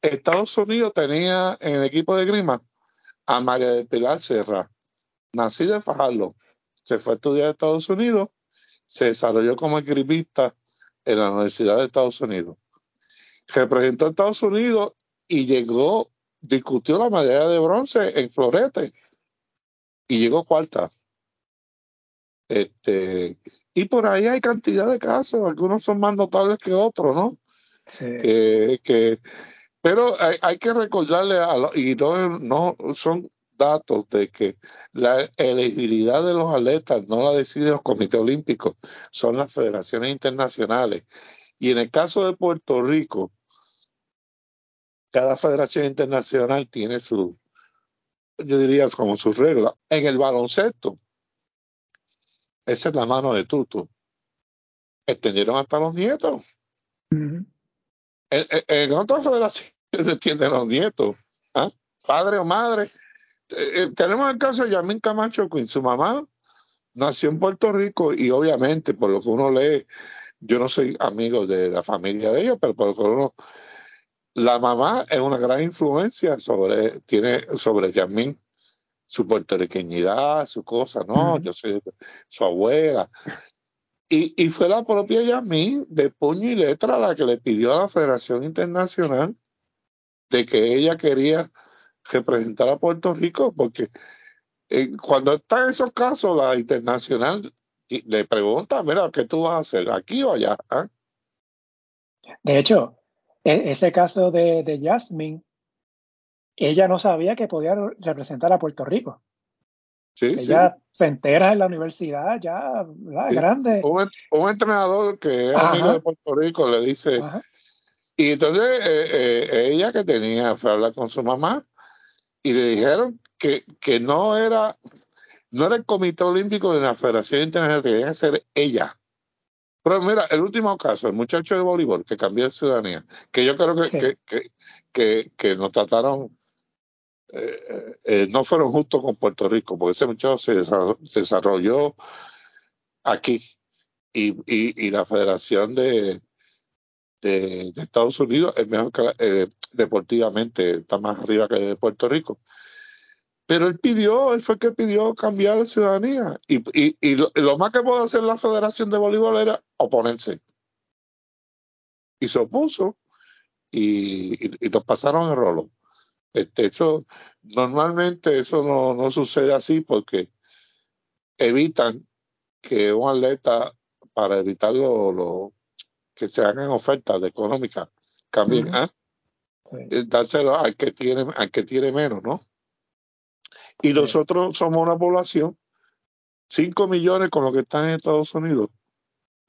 Estados Unidos tenía en el equipo de Grima a María del Pilar Serra, nacida en Fajardo. Se fue a estudiar a Estados Unidos, se desarrolló como esgrimista en la Universidad de Estados Unidos. Representó a Estados Unidos y llegó, discutió la medalla de bronce en Florete y llegó cuarta. Este, y por ahí hay cantidad de casos, algunos son más notables que otros, ¿no? Sí. que, pero hay, que recordarle, a y no, no son datos de que la elegibilidad de los atletas no la deciden los comités olímpicos, son las federaciones internacionales. Y en el caso de Puerto Rico, cada federación internacional tiene su, yo diría como sus reglas. En el baloncesto, esa es la mano de Tuto. Extendieron hasta los nietos. en, otras federaciones tienen los nietos. ¿ah? Padre o madre. Eh, eh, tenemos el caso de Yamín Camacho, con su mamá nació en Puerto Rico y obviamente por lo que uno lee, yo no soy amigo de la familia de ellos, pero por lo que uno, la mamá es una gran influencia sobre, tiene sobre Yamín su puertorriqueñidad, su cosa, ¿no? Yo soy su abuela. Y, y fue la propia Yamín de puño y letra la que le pidió a la Federación Internacional de que ella quería representar a Puerto Rico, porque eh, cuando está en esos casos, la internacional le pregunta, mira, ¿qué tú vas a hacer, aquí o allá? ¿Ah? De hecho, e, ese caso de, de Jasmine ella no sabía que podía representar a Puerto Rico. Sí, ella se entera en la universidad ya grande. Un, entrenador que es amigo de Puerto Rico le dice, y entonces eh, eh, ella que tenía fue a hablar con su mamá y le dijeron que, que no era no era el Comité Olímpico de la Federación Internacional, tenía que ser ella. Pero mira, el último caso, el muchacho de voleibol que cambió de ciudadanía, que yo creo que, que, que, que, nos trataron eh, eh, no fueron justos con Puerto Rico, porque ese muchacho se desarrolló aquí y, la Federación de, de, Estados Unidos es mejor que eh, deportivamente, está más arriba que de Puerto Rico. Pero él pidió, él fue el que pidió cambiar la ciudadanía. Y, y lo, más que pudo hacer la Federación de Voleibol era oponerse. Y se opuso y, nos pasaron el rolo. Este, eso, normalmente eso no, no sucede así porque evitan que un atleta, para evitar lo, que se hagan ofertas económicas, cambien, ¿ah? eh, dárselo al que tiene, al que tiene menos, ¿no? Y nosotros somos una población, 5 millones con lo que está en Estados Unidos,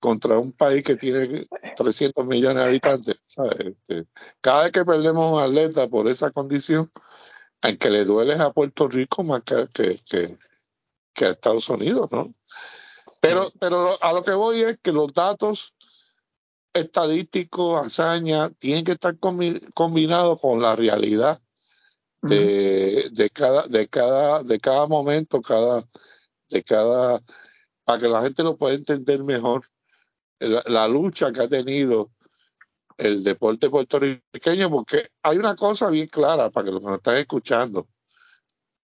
contra un país que tiene 300 millones de habitantes. Este, cada vez que perdemos un atleta por esa condición, en que le duele a Puerto Rico más que, que, que, a Estados Unidos, ¿no? Pero, pero a lo que voy es que los datos estadísticos, hazañas, tienen que estar combinados con la realidad de, de, cada, de, cada, de cada momento, cada, de cada, para que la gente lo pueda entender mejor. La, lucha que ha tenido el deporte puertorriqueño, porque hay una cosa bien clara para que los que nos están escuchando.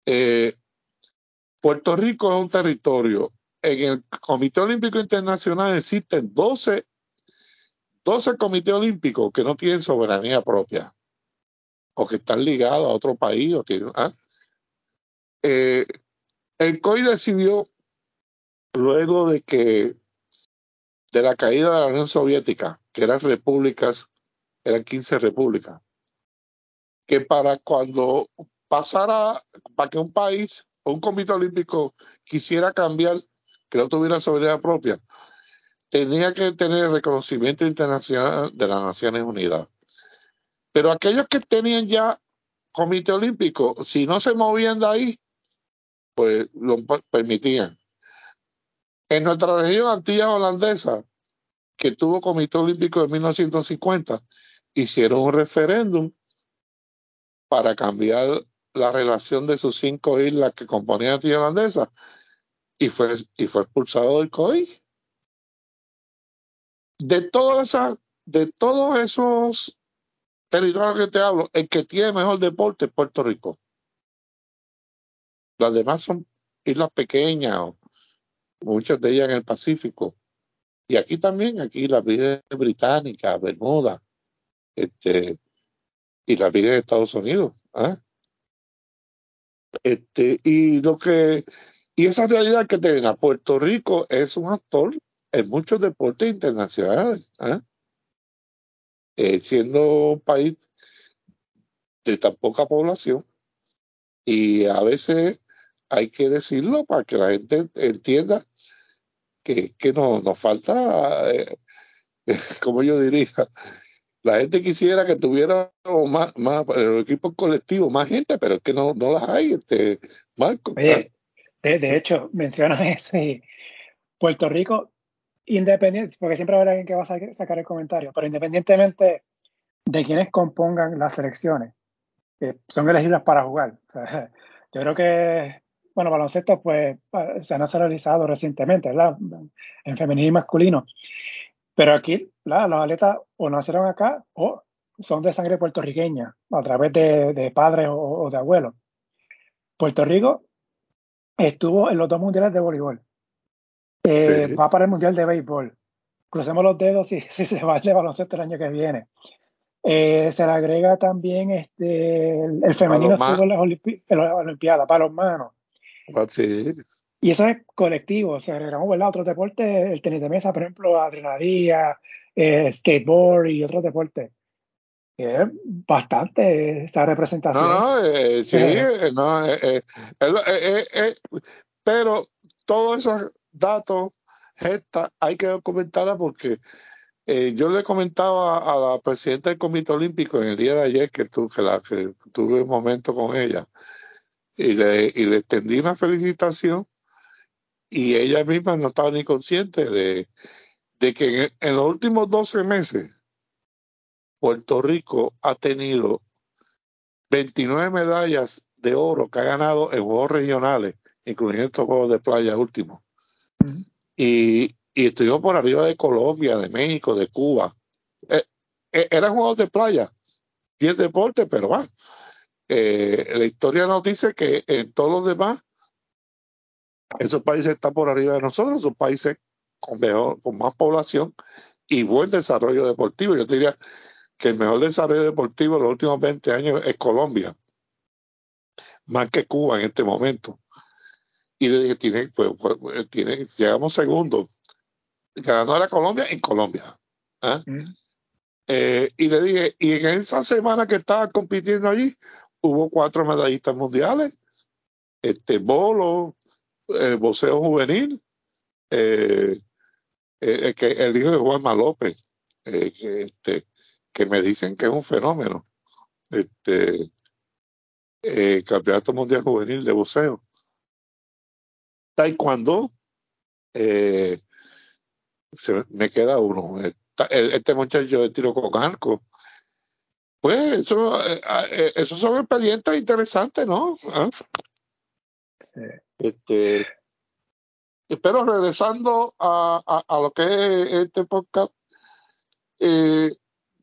Eh, Puerto Rico es un territorio. En el Comité Olímpico Internacional existen 12, 12 comités olímpicos que no tienen soberanía propia o que están ligados a otro país. O ¿ah? eh, el COI decidió, luego de que de la caída de la Unión Soviética, que eran repúblicas, eran 15 repúblicas, que para cuando pasara, para que un país o un comité olímpico quisiera cambiar, que no tuviera soberanía propia, tenía que tener el reconocimiento internacional de las Naciones Unidas. Pero aquellos que tenían ya comité olímpico, si no se movían de ahí, pues lo permitían. En nuestra región antilla holandesa, que tuvo comité olímpico en 1950, hicieron un referéndum para cambiar la relación de sus cinco islas que componían Antilla holandesa y fue, y fue expulsado del COI. De de todos esos territorio que te hablo, el que tiene mejor deporte es Puerto Rico. Las demás son islas pequeñas, muchas de ellas en el Pacífico. Y aquí también, aquí las islas británicas, Bermuda, este, y las islas de Estados Unidos. ¿ah? Este, y lo que, y esa realidad que tiene a Puerto Rico es un actor en muchos deportes internacionales. ¿ah? Eh, siendo un país de tan poca población y a veces hay que decirlo para que la gente entienda que, que nos falta, eh, como yo diría, la gente quisiera que tuviera más, más el equipo colectivo, más gente, pero es que no, no las hay, este, Marco. de, de, hecho, mencionas eso Puerto Rico independiente, porque siempre habrá alguien que va a sacar el comentario, pero independientemente de quienes compongan las selecciones, que son elegibles para jugar. yo creo que, bueno, baloncesto pues se han nacionalizado recientemente, ¿verdad? En femenino y masculino. Pero aquí, los atletas o nacieron acá o son de sangre puertorriqueña, a través de, padres o, de abuelos. Puerto Rico estuvo en los dos mundiales de voleibol. Eh, va para el Mundial de Béisbol. Crucemos los dedos si, si se va el baloncesto el año que viene. Eh, se le agrega también este, el, femenino en las, Olimpiadas, para los manos. Ah, y eso es colectivo, se agregamos ¿verdad? otros deportes, el tenis de mesa, por ejemplo, adrenalina, eh, skateboard y otros deportes. Es bastante esa representación. No, no, sí, no, pero todos esos datos, gestas, hay que documentarla porque eh, yo le comentaba a la presidenta del Comité Olímpico en el día de ayer que, que, la, que tuve un momento con ella y le, y le extendí una felicitación y ella misma no estaba ni consciente de, de que en, en, los últimos 12 meses Puerto Rico ha tenido 29 medallas de oro que ha ganado en juegos regionales, incluyendo estos juegos de playa últimos. Y, y estuvimos por arriba de Colombia, de México, de Cuba. Eh, eh, eran juegos de playa, 10 deportes, pero va. Eh, la historia nos dice que en todos los demás, esos países están por arriba de nosotros, son países con, mejor, con más población y buen desarrollo deportivo. Yo diría que el mejor desarrollo deportivo en los últimos 20 años es Colombia, más que Cuba en este momento. Y le dije, tiene, pues, pues tiene, llegamos segundos ganando a la Colombia en Colombia. ¿ah? Mm. Eh, y le dije, y en esa semana que estaba compitiendo allí, hubo cuatro medallistas mundiales, este bolo, el boceo juvenil, eh, eh, el, hijo de Juanma López, eh, que, este, que me dicen que es un fenómeno. Este, eh, Campeonato Mundial Juvenil de Buceo. Taekwondo, eh, se, me queda uno. Este muchacho de tiro con arco. Pues eso, eh, eh, esos son expedientes interesantes, ¿no? ¿Ah? Sí. Este, pero regresando a, a, lo que es este podcast, eh,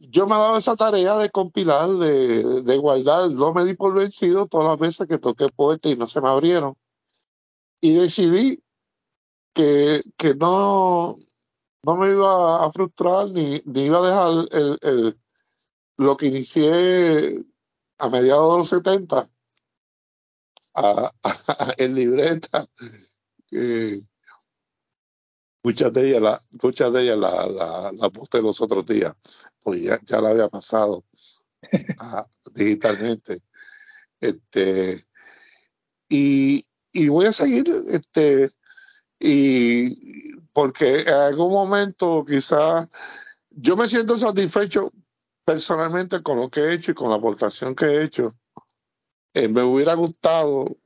yo me he dado esa tarea de compilar, de, de, guardar, no me di por vencido todas las veces que toqué puertas y no se me abrieron. Y decidí que, que no, no me iba a frustrar ni, ni iba a dejar el, el, lo que inicié a mediados de los 70 a, en libreta. muchas de ellas, la, muchas de ellas la, la, posté los otros días, pues ya, ya la había pasado digitalmente. Este, y, y voy a seguir, este, y porque en algún momento quizás yo me siento satisfecho personalmente con lo que he hecho y con la aportación que he hecho. Eh, me hubiera gustado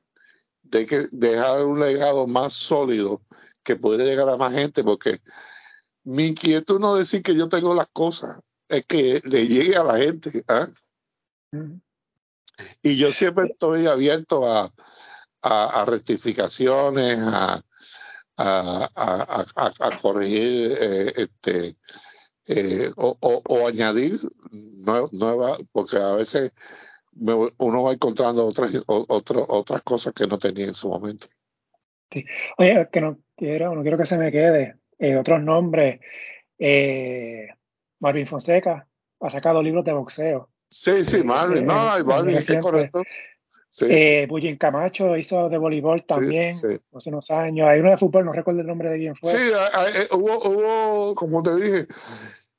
de que dejar un legado más sólido que pudiera llegar a más gente, porque mi inquietud no es decir que yo tengo las cosas, es que le llegue a la gente. ¿ah? Y yo siempre estoy abierto a, a, rectificaciones, a, a, corregir eh, este, eh, o, o, añadir nuevas, porque a veces uno va encontrando otras, otras cosas que no tenía en su momento. Sí. Oye, que no quiero, no quiero que se me quede. Eh, otros nombres. Eh, Marvin Fonseca ha sacado libros de boxeo. Sí, sí, Marvin, no, Marvin, es correcto. Sí. Eh, Camacho hizo de voleibol también hace unos años. Hay uno de fútbol, no recuerdo el nombre de quién fue. Sí, hubo, hubo, como te dije,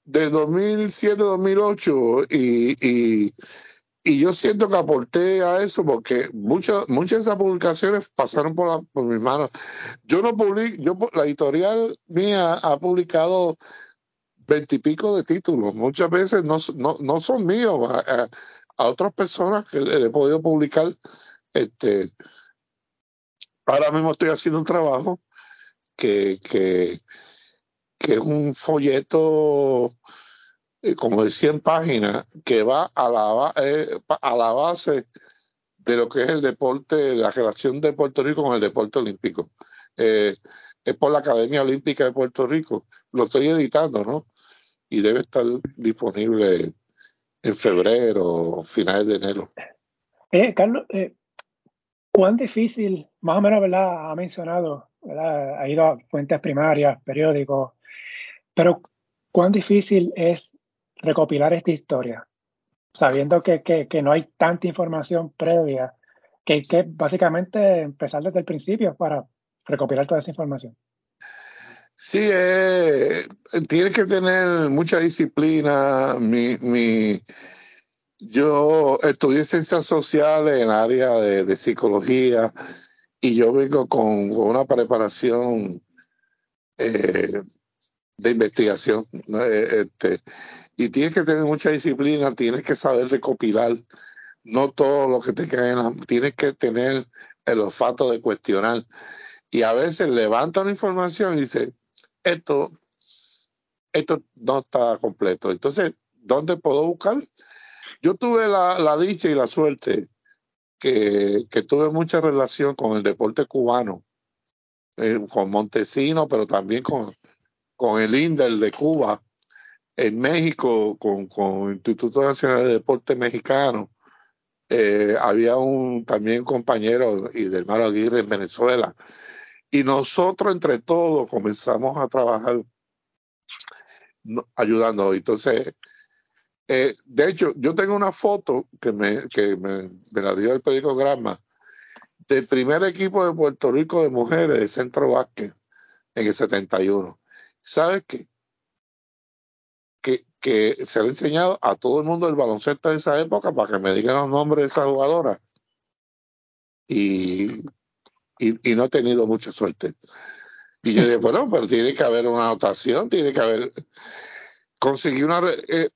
de 2007 2008 y, y, y, yo siento que aporté a eso porque muchas muchas de esas publicaciones pasaron por, la, por mis manos. Yo no publico, yo la editorial mía ha publicado veintipico de títulos, muchas veces no, no, no son míos, a, otras personas que le he podido publicar. Este, ahora mismo estoy haciendo un trabajo que, que es un folleto eh, como de 100 páginas que va a la, eh, a la base de lo que es el deporte, la relación de Puerto Rico con el deporte olímpico. Eh, es por la Academia Olímpica de Puerto Rico. Lo estoy editando, ¿no? Y debe estar disponible en febrero, finales de enero. Carlos, ¿cuán difícil, más o menos, ¿verdad? Ha mencionado, ¿verdad? Ha ido a fuentes primarias, periódicos, pero, ¿cuán difícil es recopilar esta historia? Sabiendo que, que, no hay tanta información previa, que hay que básicamente empezar desde el principio para recopilar toda esa información. Sí, eh, tiene que tener mucha disciplina. Mi, mi, yo estudié ciencias sociales en el área de, psicología y yo vengo con, una preparación eh, de investigación. Eh, este, y tienes que tener mucha disciplina, tienes que saber recopilar, no todo lo que te cae en la, tienes que tener el olfato de cuestionar. Y a veces levanta una información y dice, esto, esto no está completo. Entonces, ¿dónde puedo buscar? Yo tuve la, dicha y la suerte que, que, tuve mucha relación con el deporte cubano, eh, con Montesino, pero también con, con el INDER de Cuba, en México, con, con el Instituto Nacional de Deporte Mexicano, eh, había un también compañero y del Maro Aguirre en Venezuela. Y nosotros entre todos comenzamos a trabajar ayudando. Entonces, eh, de hecho, yo tengo una foto que me, que me, la dio el periódico Gramma del primer equipo de Puerto Rico de mujeres de Centro Vázquez en el 71. ¿Sabes qué? Que, que se le ha enseñado a todo el mundo el baloncesto de esa época para que me digan los nombres de esa jugadora. Y, y, no he tenido mucha suerte. Y yo dije, bueno, pero tiene que haber una anotación, tiene que haber. conseguí una... Eh,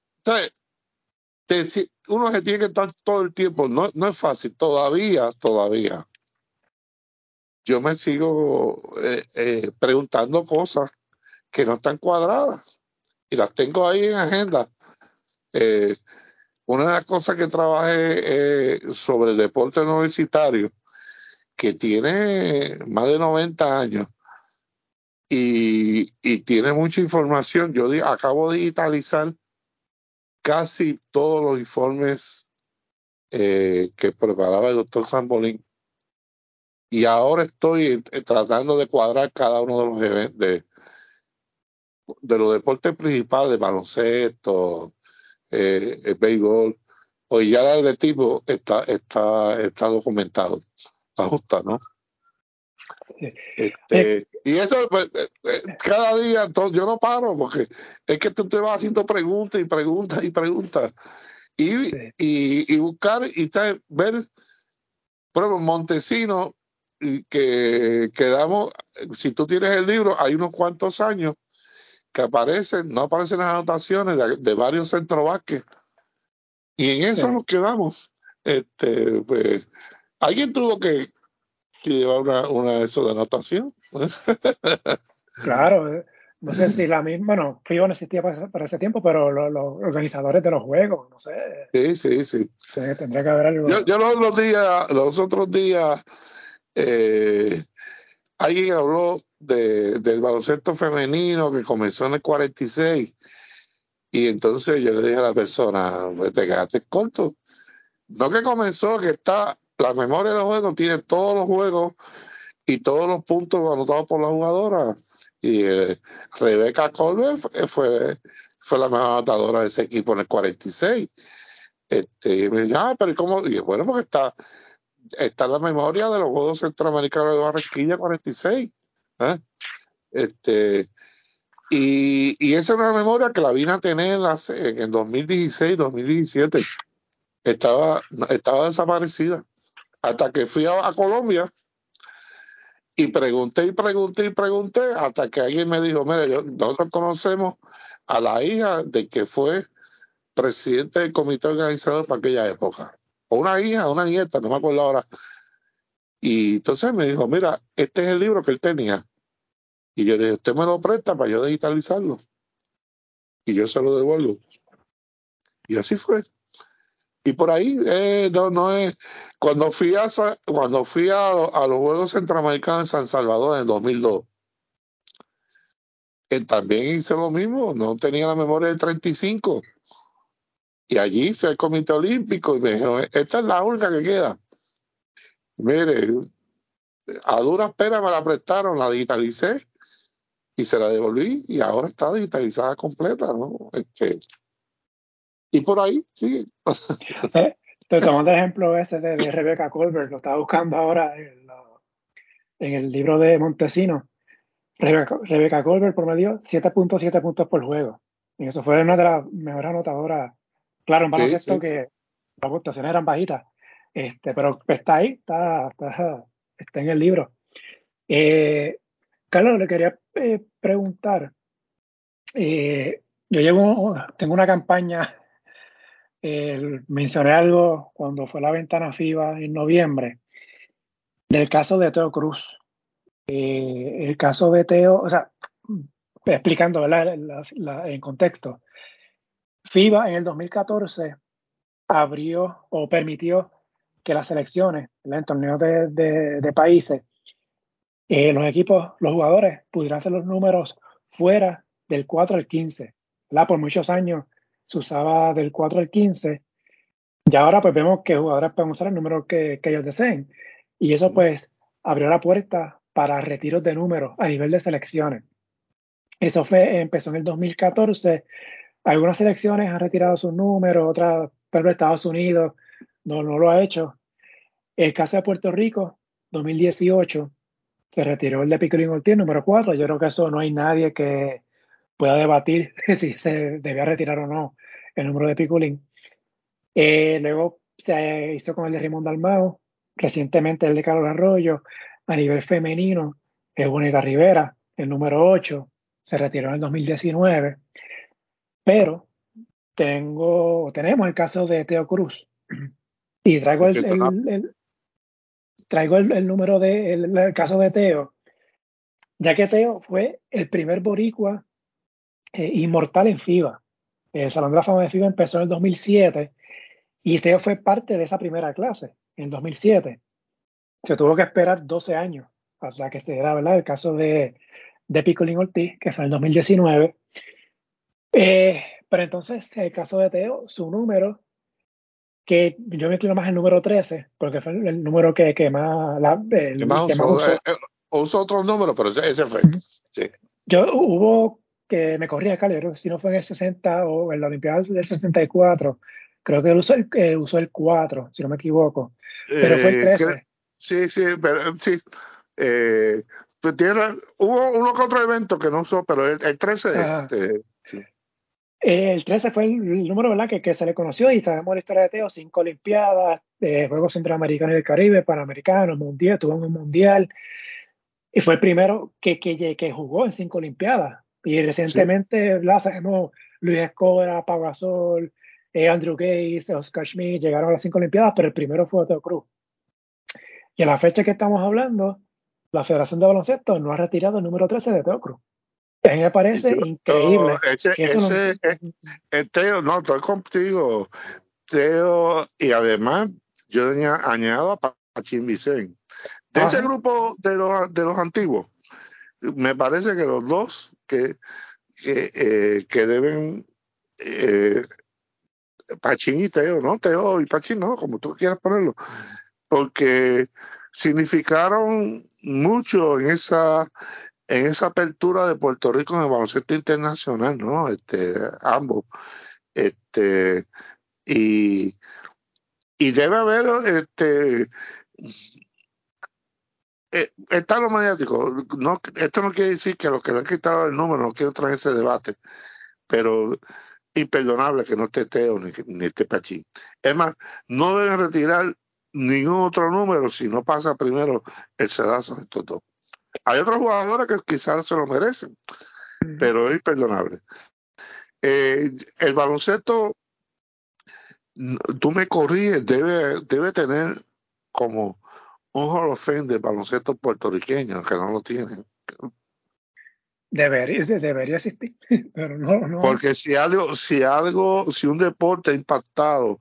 uno se tiene que estar todo el tiempo, no, no es fácil, todavía, todavía. Yo me sigo eh, eh, preguntando cosas que no están cuadradas y las tengo ahí en agenda. Eh, una de las cosas que trabajé sobre el deporte universitario, que tiene más de 90 años y, y tiene mucha información, yo acabo de digitalizar casi todos los informes eh, que preparaba el doctor Sambolín. Y ahora estoy tratando de cuadrar cada uno de los eventos, de, de los deportes principales, baloncesto, eh, el béisbol, o ya el tipo está, está, está documentado. Ajusta, ¿no? Este, y eso, pues, eh, eh, cada día, yo no paro, porque es que tú te vas haciendo preguntas y preguntas y preguntas. Y, y, buscar y ver, por ejemplo, Montesino, que quedamos, si tú tienes el libro, hay unos cuantos años que aparecen, no aparecen las anotaciones de, varios centrovasques. Y en eso nos quedamos. Este, pues, alguien tuvo que, que llevar una, una de eso de anotación. claro, eh, no sé si la misma, bueno, FIBO no existía para, ese tiempo, pero los, organizadores de los juegos, no sé. Sí, sí, sí. tendría que haber algo. Yo, los otros días, los otros días, eh, alguien habló de, del baloncesto femenino que comenzó en el 46 y entonces yo le dije a la persona, pues te quedaste corto. No que comenzó, que está la memoria de los juegos tiene todos los juegos y todos los puntos anotados por la jugadora. Y eh, Rebeca Colbert fue, fue la mejor anotadora de ese equipo en el 46. Este, y me dice, ah, pero ¿cómo? Y bueno, porque está, está en la memoria de los Juegos Centroamericanos de Barranquilla 46. ¿eh? Este, y, y, esa es una memoria que la vine a tener en, en 2016, 2017. Estaba, estaba desaparecida hasta que fui a, Colombia y pregunté y pregunté y pregunté hasta que alguien me dijo, mire, nosotros conocemos a la hija de que fue presidente del comité organizador para aquella época. O una hija, una nieta, no me acuerdo ahora. Y entonces me dijo, mira, este es el libro que él tenía. Y yo le dije, usted me lo presta para yo digitalizarlo. Y yo se lo devuelvo. Y así fue. Y por ahí eh, no, no es. Cuando fui a, cuando fui a, los Juegos Centroamericanos en San Salvador en el 2002, eh, también hice lo mismo, no tenía la memoria del 35. Y allí fui al Comité Olímpico y me dijeron, esta es la única que queda. Mire, a duras penas me la prestaron, la digitalicé y se la devolví y ahora está digitalizada completa, ¿no? Este, y por ahí sigue. Eh, te tomando el ejemplo este de, Rebecca Colbert, lo estaba buscando ahora en, el libro de Montesino. Rebecca, Colbert promedió 7.7 puntos por juego. Y eso fue una de las mejores anotadoras. Claro, en baloncesto que las puntuaciones eran bajitas. Este, pero está ahí, está, está, está en el libro. Eh, Carlos, le quería eh, preguntar. Eh, yo llevo, tengo una campaña mencioné algo cuando fue la ventana FIBA en noviembre del caso de Teo Cruz. Eh, el caso de Teo, o sea, explicando ¿verdad? en contexto, FIBA en el 2014 abrió o permitió que las selecciones en torneos de, países, eh, los equipos, los jugadores pudieran hacer los números fuera del 4 al 15. ¿verdad? Por muchos años se usaba del 4 al 15 y ahora pues vemos que jugadores pueden usar el número que, ellos deseen. Y eso pues abrió la puerta para retiros de números a nivel de selecciones. Eso fue, empezó en el 2014. Algunas selecciones han retirado sus números, otras, pero Estados Unidos no, no lo ha hecho. El caso de Puerto Rico, 2018, se retiró el de Pickering Ortiz, número 4. Yo creo que eso no hay nadie que pueda debatir si se debía retirar o no el número de Piculín. Eh, luego se hizo con el de Raymond Dalmao, recientemente el de Carlos Arroyo, a nivel femenino, es Bonita Rivera, el número 8, se retiró en el 2019. Pero tengo, tenemos el caso de Teo Cruz. Y traigo el, traigo el, número de el, caso de Teo, ya que Teo fue el primer boricua eh, inmortal en FIBA. El Salón de la Fama de FIBA empezó en el 2007 y Teo fue parte de esa primera clase en 2007. Se tuvo que esperar 12 años hasta que se diera ¿verdad? el caso de, de Picolín Ortiz, que fue en el 2019. Eh, pero entonces, el caso de Teo, su número, que yo me inclino más el número 13, porque fue el número que, que más, la, el, más, usó, eh, eh, usó. otro número, pero ese, fue. Sí. Yo hubo que me corría acá, si no fue en el 60 o en la Olimpiada del 64, creo que él usó el, usó el 4, si no me equivoco. Pero fue el 13. sí, sí, pero sí. Eh, pues hubo uno que otro evento que no usó, pero el, 13, este, sí. Eh, el 13 fue el, número ¿verdad? Que, que, se le conoció y sabemos la historia de Teo, cinco Olimpiadas, eh, Juegos Centroamericanos y del Caribe, Panamericanos, Mundial, tuvo un Mundial y fue el primero que, que, que jugó en cinco Olimpiadas. Y recientemente, sí. sabemos, Luis Escobar, Pau Gasol, eh, Andrew Gates, Oscar Schmidt llegaron a las cinco Olimpiadas, pero el primero fue Teo Cruz. Y a la fecha que estamos hablando, la Federación de Baloncesto no ha retirado el número 13 de Teo Cruz. A mí me parece increíble. ese, ese, eh, eh, Teo, no, estoy contigo. Teo, y además yo añado a Pachín Vicente. De ese grupo de los, de los antiguos, me parece que los dos que, que, eh, deben eh, Pachín y Teo, ¿no? Teo y Pachín, no, como tú quieras ponerlo, porque significaron mucho en esa en esa apertura de Puerto Rico en el baloncesto internacional, ¿no? Este, ambos. Este, y, y debe haber, este, eh, está lo mediático. No, esto no quiere decir que los que le han quitado el número no quieren traer ese debate, pero imperdonable que no esté Teo ni, ni esté Pachín. Es más, no deben retirar ningún otro número si no pasa primero el sedazo de estos dos. Hay otros jugadores que quizás se lo merecen, pero es imperdonable. Eh, el baloncesto, tú me corríes, debe, debe tener como un Hall of Fame de baloncesto puertorriqueño, que no lo tienen. Debería, debería existir, pero no, no. Porque si algo, si algo, si un deporte ha impactado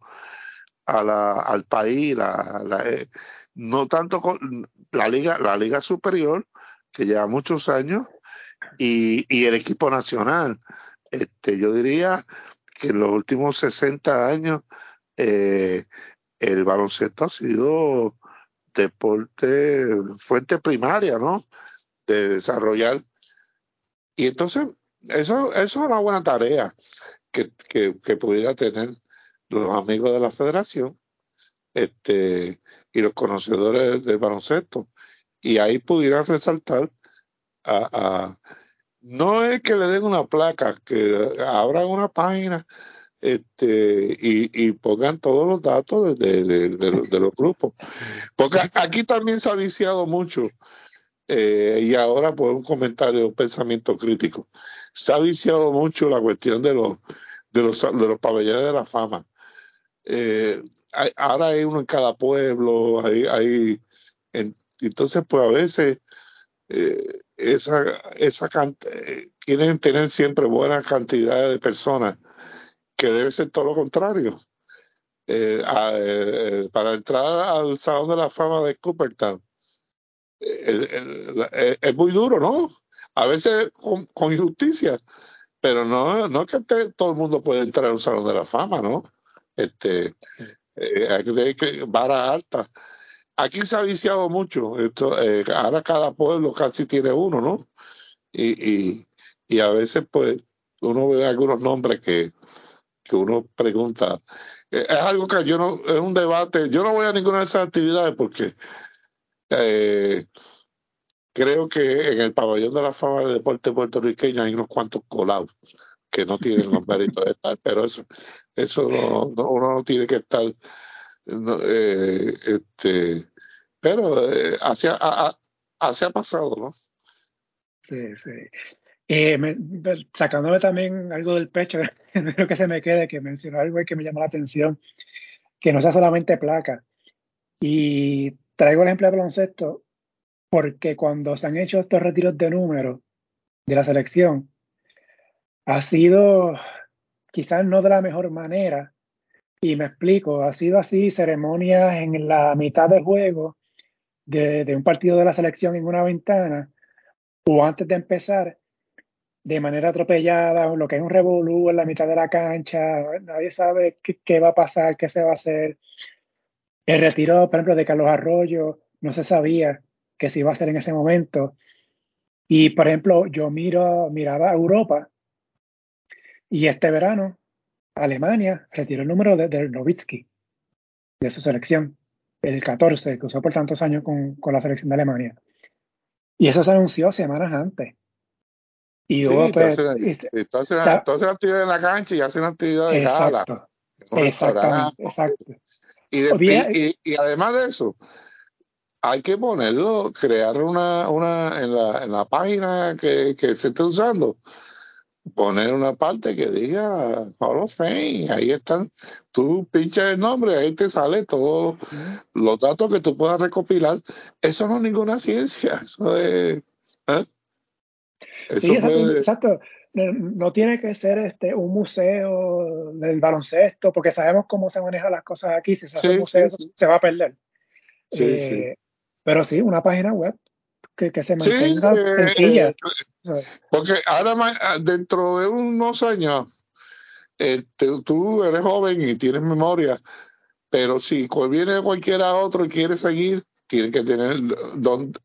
a la, al país, la, la, eh, no tanto con la liga, la liga superior, que lleva muchos años, y, y el equipo nacional. Este, yo diría que en los últimos 60 años eh, el baloncesto ha sido deporte, fuente primaria, ¿no? De desarrollar. Y entonces, eso, eso es una buena tarea que, que, pudiera tener los amigos de la federación este, y los conocedores del baloncesto y ahí pudieran resaltar a, no es que le den una placa, que abran una página este, y, pongan todos los datos de, los grupos. Porque aquí también se ha viciado mucho, eh, y ahora por un comentario, un pensamiento crítico, se ha viciado mucho la cuestión de los, de los, los pabellones de la fama. Eh, ahora hay uno en cada pueblo, hay, hay en, entonces, pues a veces eh, esa, esa eh, quieren tener siempre buena cantidad de personas, que debe ser todo lo contrario. Eh, eh, para entrar al Salón de la Fama de Cooperstown, es muy duro, ¿no? A veces con, injusticia, pero no, no es que todo el mundo puede entrar al Salón de la Fama, ¿no? Este, hay que vara alta aquí se ha viciado mucho. Esto, eh, ahora cada pueblo casi tiene uno, ¿no? Y, y, a veces, pues, uno ve algunos nombres que, que uno pregunta. Eh, es algo que yo no, es un debate. Yo no voy a ninguna de esas actividades porque eh, creo que en el pabellón de la fama del deporte puertorriqueño hay unos cuantos colados que no tienen los méritos de estar, pero eso, eso no, uno no tiene que estar no, eh, este, pero eh, así, ha pasado, ¿no? Sí, sí. Eh, sacándome también algo del pecho, creo que se me quede, que mencionó algo que me llamó la atención, que no sea solamente placa. Y traigo el ejemplo de baloncesto porque cuando se han hecho estos retiros de número de la selección, ha sido quizás no de la mejor manera, y me explico, ha sido así ceremonias en la mitad del juego de, de un partido de la selección en una ventana, o antes de empezar, de manera atropellada, lo que es un revolú en la mitad de la cancha, nadie sabe qué, va a pasar, qué se va a hacer. El retiro, por ejemplo, de Carlos Arroyo, no se sabía que se iba a hacer en ese momento. Y, por ejemplo, yo miro, miraba a Europa y este verano Alemania retiró el número de, de Nowitzki, de su selección, el 14, que usó por tantos años con, con la selección de Alemania. Y eso se anunció semanas antes. Y luego, pues, entonces, entonces, actividad en la cancha y hacen actividad de exacto, Exactamente, exacto. Y, y, y, además de eso, hay que ponerlo, crear una, una en, la, en la página que, que se esté usando, poner una parte que diga Hall of Fame, ahí están, tú pinchas el nombre, ahí te sale todos los datos que tú puedas recopilar. Eso no es ninguna ciencia, eso es... ¿eh? Sí, exacto, No, tiene que ser este un museo del baloncesto, porque sabemos cómo se manejan las cosas aquí. Si se hace museo, se va a perder. Eh, pero sí, una página web que, que se mantenga eh, sencilla. Eh, porque ahora, ah, dentro de unos años, tú eres joven y tienes memoria, pero si viene cualquiera otro y quiere seguir, tiene que tener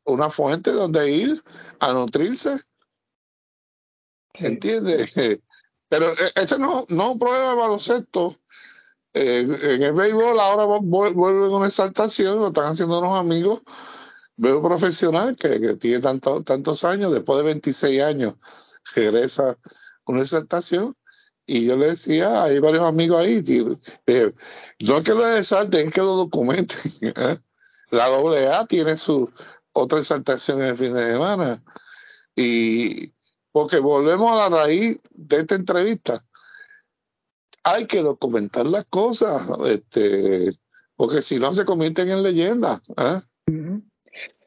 una fuente donde ir a nutrirse ¿Entiendes? Pero eh, ese no, no es un problema de baloncesto. Eh, en el béisbol ahora vuelven una exaltación, lo están haciendo unos amigos. Veo profesional que, que tiene tanto, tantos años, después de 26 años, regresa una exaltación. Y yo le decía, hay varios amigos ahí, eh, no es que lo exalten, es que lo documenten. La AA tiene su otra exaltación en el fin de semana. Y, porque volvemos a la raíz de esta entrevista. Hay que documentar las cosas, este, porque si no se convierten en leyendas. ¿eh?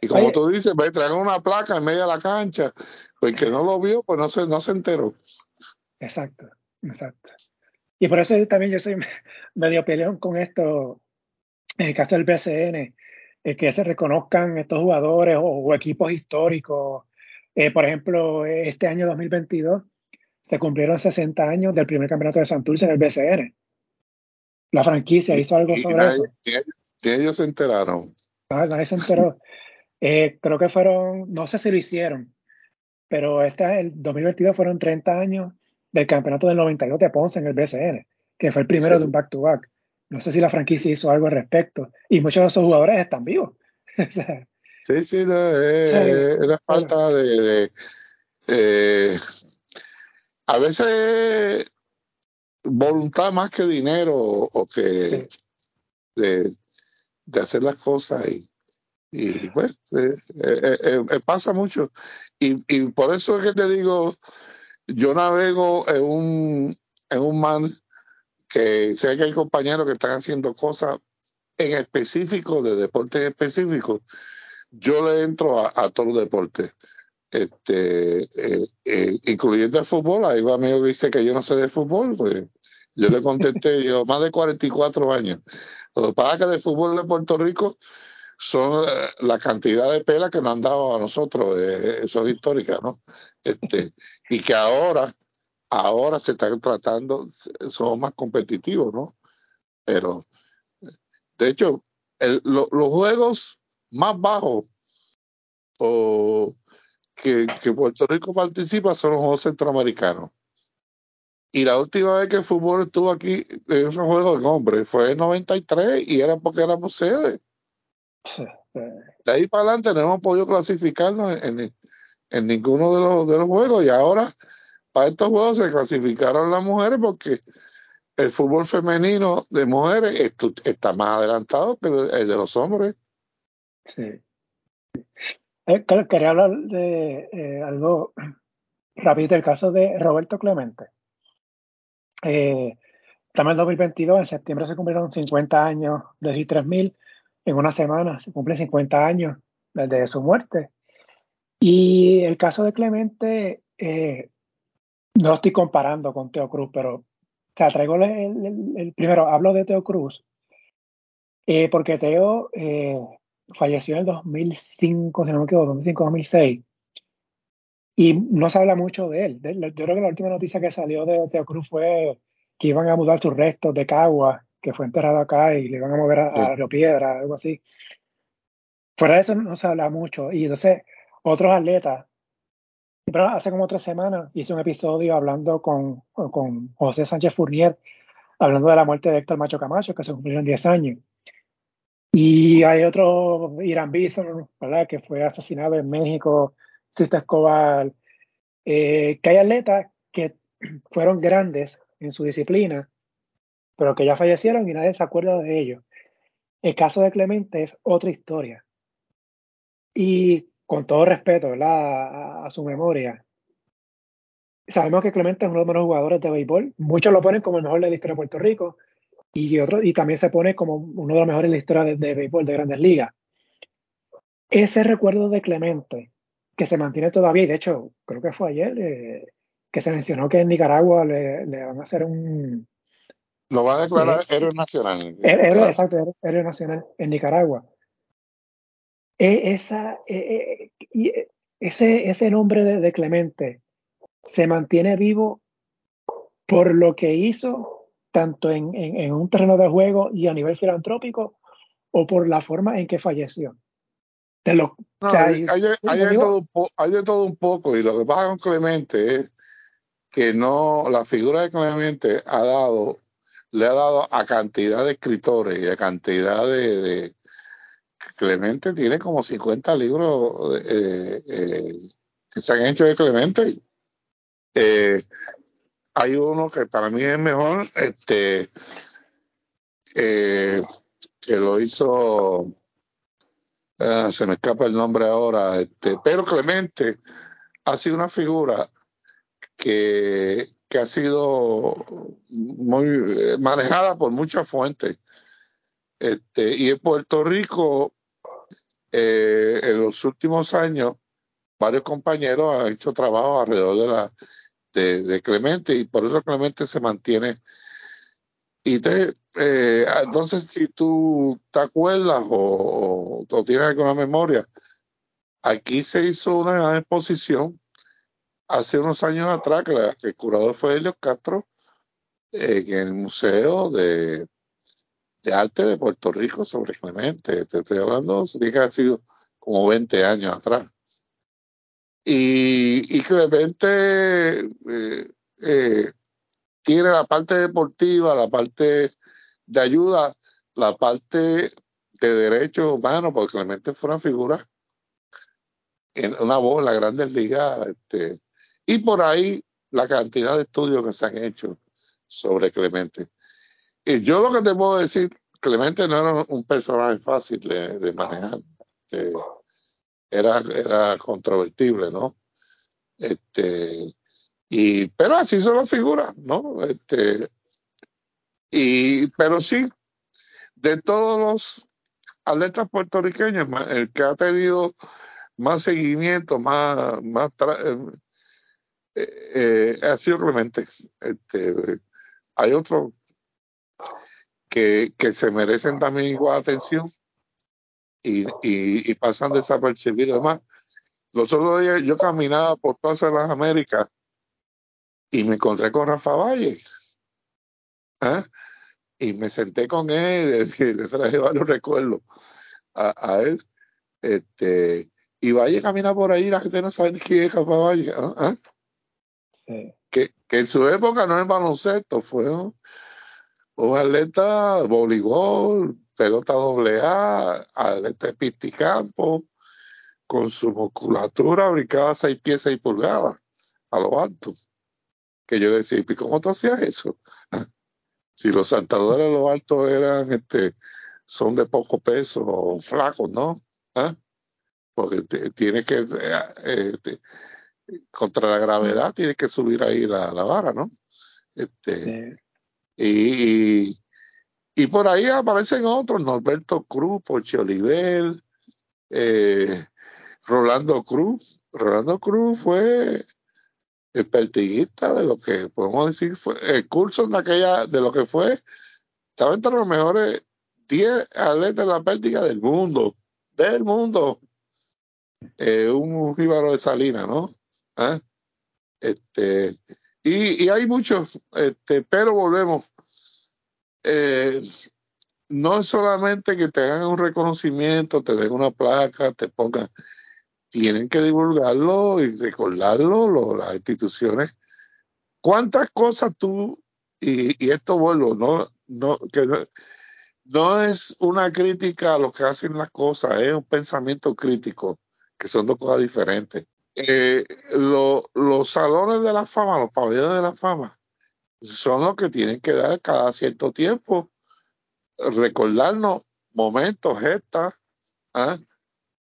Y como tú dices, va a traer una placa en medio de la cancha, pues que no lo vio, pues no se, no se enteró. Exacto, exacto. Y por eso también yo soy medio peleón con esto, en el caso del BCN, el que se reconozcan estos jugadores o equipos históricos eh, por ejemplo, este año 2022 se cumplieron 60 años del primer campeonato de Santurce en el BCN. La franquicia hizo algo sobre eso. Y ellos se enteraron. Ah, nadie se enteró. Eh, creo que fueron, no sé si lo hicieron, pero este, el 2022 fueron 30 años del campeonato del 92 de Ponce en el BCN, que fue el primero de un back-to-back. No sé si la franquicia hizo algo al respecto. Y muchos de esos jugadores están vivos. Sí, sí, no, eh, era falta de, eh, a veces voluntad más que dinero o que de, hacer las cosas y, y pues eh, pasa mucho. Y, y, por eso es que te digo yo navego en un en un man que sé que hay compañeros que están haciendo cosas en específico de deporte en específico yo le entro a, a todos los deportes, este, eh, eh, incluyendo el fútbol. Hay un amigo que dice que yo no sé de fútbol, pues yo le contesté, yo más de 44 años. Lo es que del fútbol de Puerto Rico son eh, la cantidad de pelas que nos han dado a nosotros, eso es histórica, ¿no? Este, y que ahora, ahora se están tratando, somos más competitivos, ¿no? Pero, de hecho, los juegos más bajos o que, Puerto Rico participa son los Juegos Centroamericanos. Y la última vez que el fútbol estuvo aquí en esos juegos de hombres fue en 93 y era porque éramos sede. De ahí para adelante no hemos podido clasificarnos en, en, ninguno de los, de los juegos y ahora para estos juegos se clasificaron las mujeres porque el fútbol femenino de mujeres está más adelantado que el de los hombres. Sí. Eh, quería hablar de eh, algo rapidito el caso de Roberto Clemente. Eh, estamos en 2022, en septiembre se cumplieron 50 años de G3000, en una semana se cumplen 50 años desde su muerte. Y el caso de Clemente, eh, no estoy comparando con Teo Cruz, pero o sea, traigo el, primero, hablo de Teo Cruz, eh, porque Teo eh, falleció en el 2005, si no me equivoco, 2005, 2006, y no se habla mucho de él. yo creo que la última noticia que salió de Teo Cruz fue que iban a mudar sus restos de Cagua, que fue enterrado acá, y le iban a mover a, Río Piedra, algo así. Fuera de eso no se habla mucho. Y entonces, otros atletas pero hace como tres semanas hice un episodio hablando con, con José Sánchez Fournier, hablando de la muerte de Héctor Macho Camacho, que se cumplieron 10 años. Y hay otro, Irán Bison, ¿verdad? que fue asesinado en México, Sista Escobar, eh, que hay atletas que fueron grandes en su disciplina, pero que ya fallecieron y nadie se acuerda de ellos. El caso de Clemente es otra historia. Y con todo respeto A, su memoria, sabemos que Clemente es uno de los mejores jugadores de béisbol. Muchos lo ponen como el mejor de la historia de Puerto Rico y, otro, y también se pone como uno de los mejores de la historia de, béisbol de grandes ligas. Ese recuerdo de Clemente, que se mantiene todavía, y de hecho, creo que fue ayer, eh, que se mencionó que en Nicaragua le, van a hacer un... Lo van a declarar héroe nacional. Héroe, exacto, héroe nacional en Nicaragua. E, esa, e, e, ese, ese nombre de, Clemente se mantiene vivo por lo que hizo tanto en, en, un terreno de juego y a nivel filantrópico o por la forma en que falleció. lo, hay, hay, de todo, hay, de todo, un poco y lo que pasa con Clemente es que no, la figura de Clemente ha dado, le ha dado a cantidad de escritores y a cantidad de, Clemente tiene como 50 libros eh, eh, que se han hecho de Clemente. Eh, hay uno que para mí es mejor, este, que lo hizo, ah, se me escapa el nombre ahora, este, pero Clemente ha sido una figura que, que ha sido muy manejada por muchas fuentes. Este, y en Puerto Rico eh, en los últimos años, varios compañeros han hecho trabajo alrededor de, la, de, Clemente y por eso Clemente se mantiene. Y te, eh, entonces, si tú te acuerdas o, tienes alguna memoria, aquí se hizo una exposición hace unos años atrás, que, el curador fue Helio Castro, en el Museo de, arte de Puerto Rico sobre Clemente. Te estoy hablando, tiene que ha sido como 20 años atrás. Y, y Clemente eh, eh, tiene la parte deportiva, la parte de ayuda, la parte de derechos humanos, porque Clemente fue una figura en una voz en las grandes ligas. Este, y por ahí la cantidad de estudios que se han hecho sobre Clemente. Y yo lo que te puedo decir, Clemente no era un personaje fácil de, manejar. Era, era controvertible, ¿no? Este, y, pero así son las figuras, ¿no? Este, y, pero sí, de todos los atletas puertorriqueños, el que ha tenido más seguimiento, más, más eh, eh, ha sido Clemente. Este, hay otro que, que se merecen también igual atención y, y, pasan desapercibidos. Además, los otros días yo caminaba por todas las Américas y me encontré con Rafa Valle. ¿eh? Y me senté con él y le traje varios recuerdos a, a, él. Este, y Valle camina por ahí, la gente no sabe ni quién es Rafa Valle. ¿eh? Sí. Que, que, en su época no es baloncesto, fue un atleta voleibol, pelota doble A, atleta pisticampo, con su musculatura ubicada a seis pies, seis pulgadas, a lo alto. Que yo decía, ¿y cómo tú hacías eso? si los saltadores a lo alto eran, este, son de poco peso o flacos, ¿no? ¿Ah? Porque tiene que, eh, contra la gravedad tiene que subir ahí la, la vara, ¿no? Este, y, y, por ahí aparecen otros, Norberto Cruz, Poche Oliver, eh, Rolando Cruz. Rolando Cruz fue el pertiguista de lo que podemos decir fue el curso de aquella, de lo que fue, estaba entre los mejores 10 atletas de la pértiga del mundo, del mundo. Eh, un jíbaro de Salina, ¿no? ¿Ah? Este, y, y, hay muchos, este, pero volvemos. Eh, no es solamente que te hagan un reconocimiento, te den una placa, te pongan, tienen que divulgarlo y recordarlo las instituciones. ¿Cuántas cosas tú, y, esto vuelvo, no, no, que no, es una crítica a los que hacen las cosas, es un pensamiento crítico, que son dos cosas diferentes. Eh, lo, los salones de la fama, los pabellones de la fama, son los que tienen que dar cada cierto tiempo, recordarnos momentos, gestas ¿ah?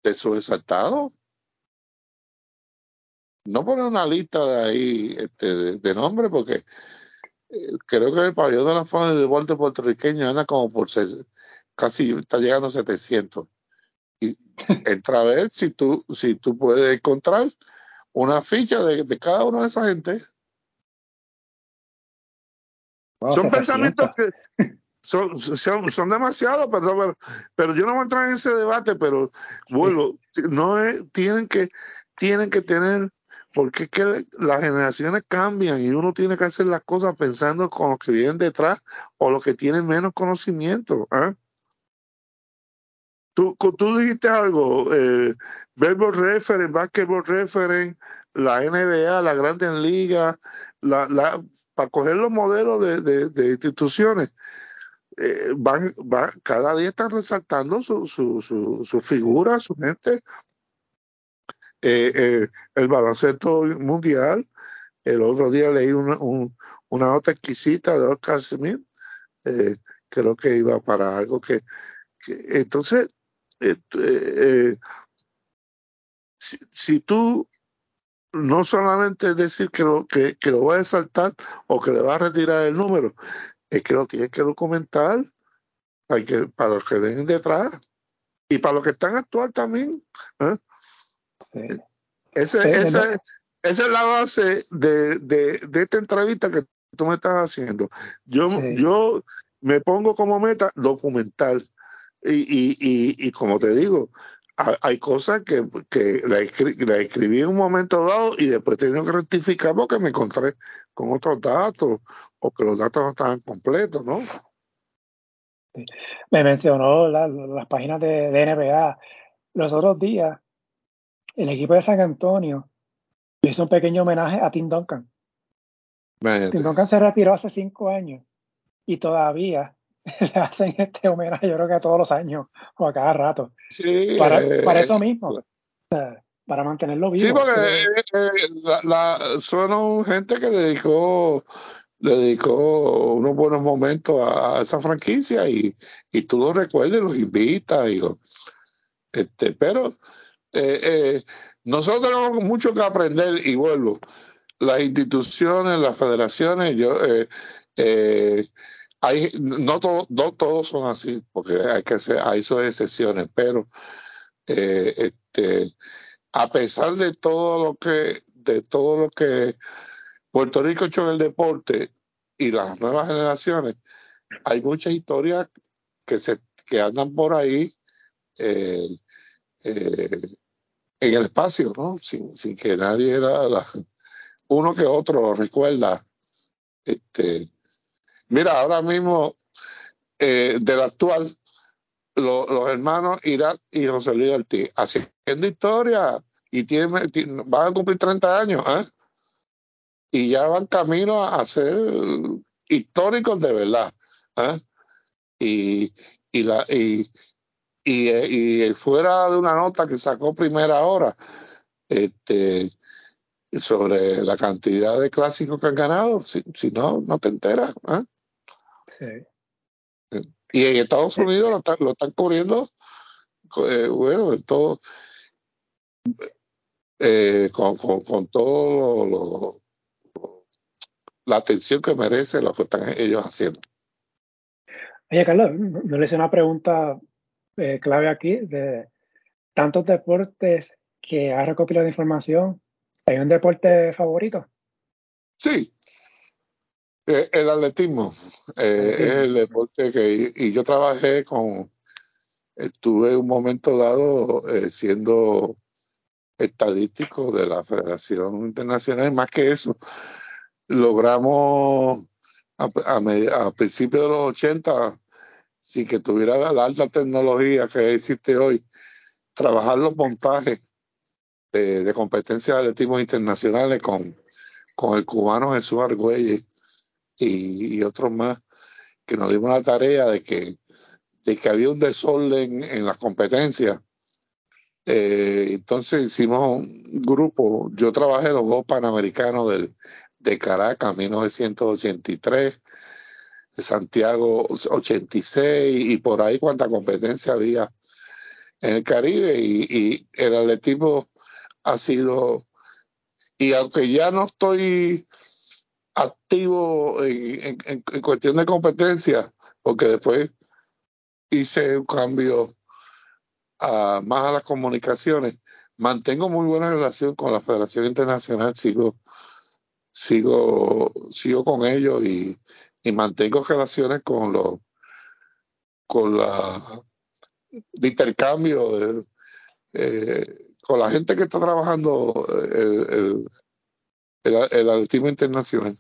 de su exaltado. No poner una lista de ahí este, de, de nombres, porque eh, creo que el pabellón de la fama de deporte puertorriqueño anda como por casi está llegando a 700 y entra a ver si tú, si tú puedes encontrar una ficha de, de cada una de esas gente. Son pensamientos que son, son, son demasiados, pero, pero, yo no voy a entrar en ese debate, pero vuelvo, no es, tienen que, tienen que tener, porque es que las generaciones cambian y uno tiene que hacer las cosas pensando con los que vienen detrás o los que tienen menos conocimiento. ¿eh? Tú, tú dijiste algo, eh, Baseball Reference, Basketball Reference, la NBA, la Grandes Ligas, la, la, para coger los modelos de, de, instituciones, eh, van, van, cada día están resaltando su, su, su, su figura, su gente. Eh, eh, el baloncesto mundial, el otro día leí una, un, una nota exquisita de Oscar Smith, creo que iba para algo que, que entonces si, si, tú no solamente decir que lo, que, que lo va a saltar o que le va a retirar el número, es que lo tienes que documentar hay que, para los que ven detrás y para los que están actual también. ¿eh? Sí. Ese, sí, esa, no. esa es la base de, de, de, esta entrevista que tú me estás haciendo. Yo, sí. yo me pongo como meta documentar y, y, y, y como te digo, hay cosas que, que la, escri la, escribí en un momento dado y después he tenido que rectificar porque me encontré con otros datos o que los datos no estaban completos, ¿no? Me mencionó la, las páginas de, de, NBA. Los otros días, el equipo de San Antonio hizo un pequeño homenaje a Tim Duncan. Imagínate. Tim Duncan se retiró hace cinco años y todavía le hacen este homenaje, yo creo que a todos los años o a cada rato. Sí, para, para eso mismo. O sea, para mantenerlo vivo. Sí, porque eh, eh, la, la, son gente que dedicó dedicó unos buenos momentos a, esa franquicia y, y tú lo recuerdes, los invitas y lo, este, pero eh, eh, nosotros tenemos mucho que aprender y vuelvo las instituciones, las federaciones, yo eh, eh, hay, no, todo, no todos son así, porque hay que hacer, hay sus excepciones, pero eh, este, a pesar de todo lo que, de todo lo que Puerto Rico ha hecho en el deporte y las nuevas generaciones, hay muchas historias que se, que andan por ahí eh, eh, en el espacio, ¿no? Sin, que nadie era la, uno que otro recuerda. Este, Mira, ahora mismo, eh, del actual, lo, los hermanos Irak y José Luis Ortiz, haciendo historia y tiene, tiene, van a cumplir 30 años, ¿eh? Y ya van camino a, ser históricos de verdad. ¿eh? Y, y, la, y, y, y, fuera de una nota que sacó primera hora, este, sobre la cantidad de clásicos que han ganado, si, si no, no te enteras. ¿eh? Sí. Y en Estados Unidos lo están, lo están cubriendo, eh, bueno, todo. eh, con, con, todo la atención que merece lo que están ellos haciendo. Oye, Carlos, yo le hice una pregunta eh, clave aquí de tantos deportes que ha recopilado información. ¿Hay un deporte favorito? Sí, el atletismo es el deporte que y yo trabajé con estuve un momento dado siendo estadístico de la Federación Internacional. Más que eso, logramos a, a, principios de los 80, sin que tuviera la alta tecnología que existe hoy, trabajar los montajes de, competencias de atletismo internacionales con, con el cubano Jesús Argüelles y, otros más, que nos dimos la tarea de que, de que había un desorden en las competencias. Eh, entonces hicimos un grupo, yo trabajé en los Juegos Panamericanos del, de Caracas, 1983, Santiago 86 y por ahí cuánta competencia había en el Caribe y, el atletismo ha sido, y aunque ya no estoy activo en, en cuestión de competencia, porque después hice un cambio más a las comunicaciones. Mantengo muy buena relación con la Federación Internacional, sigo, sigo, sigo con ellos y, mantengo relaciones con los con la de intercambio eh, con la gente que está trabajando el, el, atletismo internacional.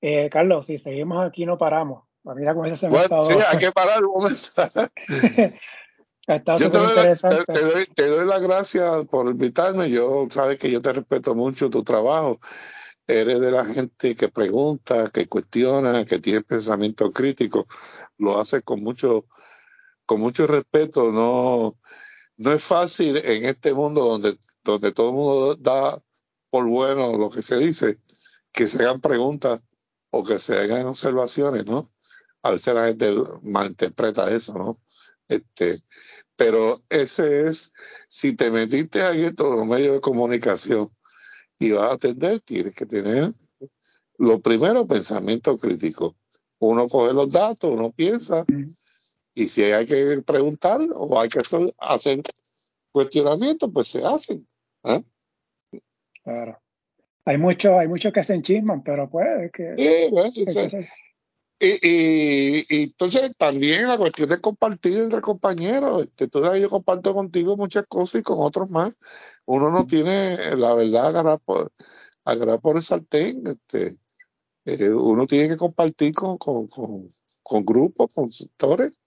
Eh, Carlos, si seguimos aquí no paramos. Mira cómo se bueno, sí, hay que parar un momento. yo te doy, te, doy, las gracias por invitarme. Yo sabes que yo te respeto mucho tu trabajo. Eres de la gente que pregunta, que cuestiona, que tiene pensamiento crítico. Lo haces con mucho, con mucho respeto. No, no es fácil en este mundo donde, donde todo el mundo da por bueno lo que se dice, que se hagan preguntas o que se hagan observaciones, ¿no? A veces la gente malinterpreta eso, ¿no? Este, pero ese es, si te metiste ahí en todos los medios de comunicación y vas a atender, tienes que tener lo primero, pensamiento crítico. Uno coge los datos, uno piensa, y si hay que preguntar o hay que hacer cuestionamientos, pues se hacen. ¿eh? Claro. Hay muchos hay mucho que se enchisman, pero pues que, sí, y, entonces también la cuestión de compartir entre compañeros, este, sabes, yo comparto contigo muchas cosas y con otros más. Uno no tiene la verdad agarrar por, agarrar por el sartén. Este, eh, uno tiene que compartir con, con, con, grupos, con sectores,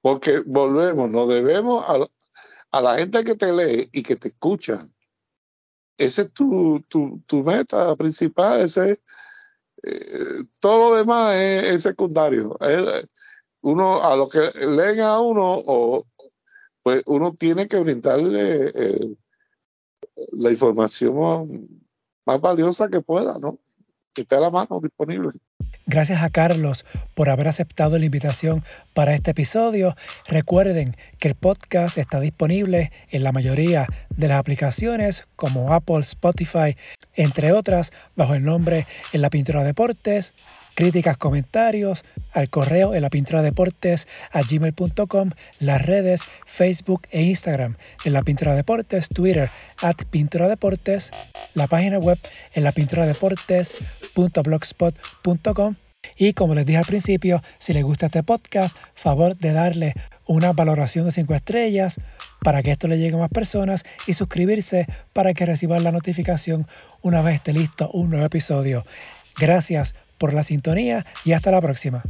porque volvemos, nos debemos a, a, la gente que te lee y que te escucha. Ese es tu, tu, tu meta principal, ese es eh, todo lo demás es, secundario. uno, a lo que leen a uno, o, pues uno tiene que brindarle eh, la información más, valiosa que pueda, ¿no? Que esté a la mano disponible. Gracias a Carlos por haber aceptado la invitación para este episodio. Recuerden que el podcast está disponible en la mayoría de las aplicaciones como Apple, Spotify, entre otras, bajo el nombre En la Pintura Deportes. Críticas, comentarios al correo en la pintura deportes a gmail.com, las redes Facebook e Instagram en la pintura deportes, Twitter at pintura deportes, la página web en la pintura deportes.blogspot.com y como les dije al principio, si les gusta este podcast, favor de darle una valoración de 5 estrellas para que esto le llegue a más personas y suscribirse para que reciban la notificación una vez esté listo un nuevo episodio. Gracias por la sintonía y hasta la próxima.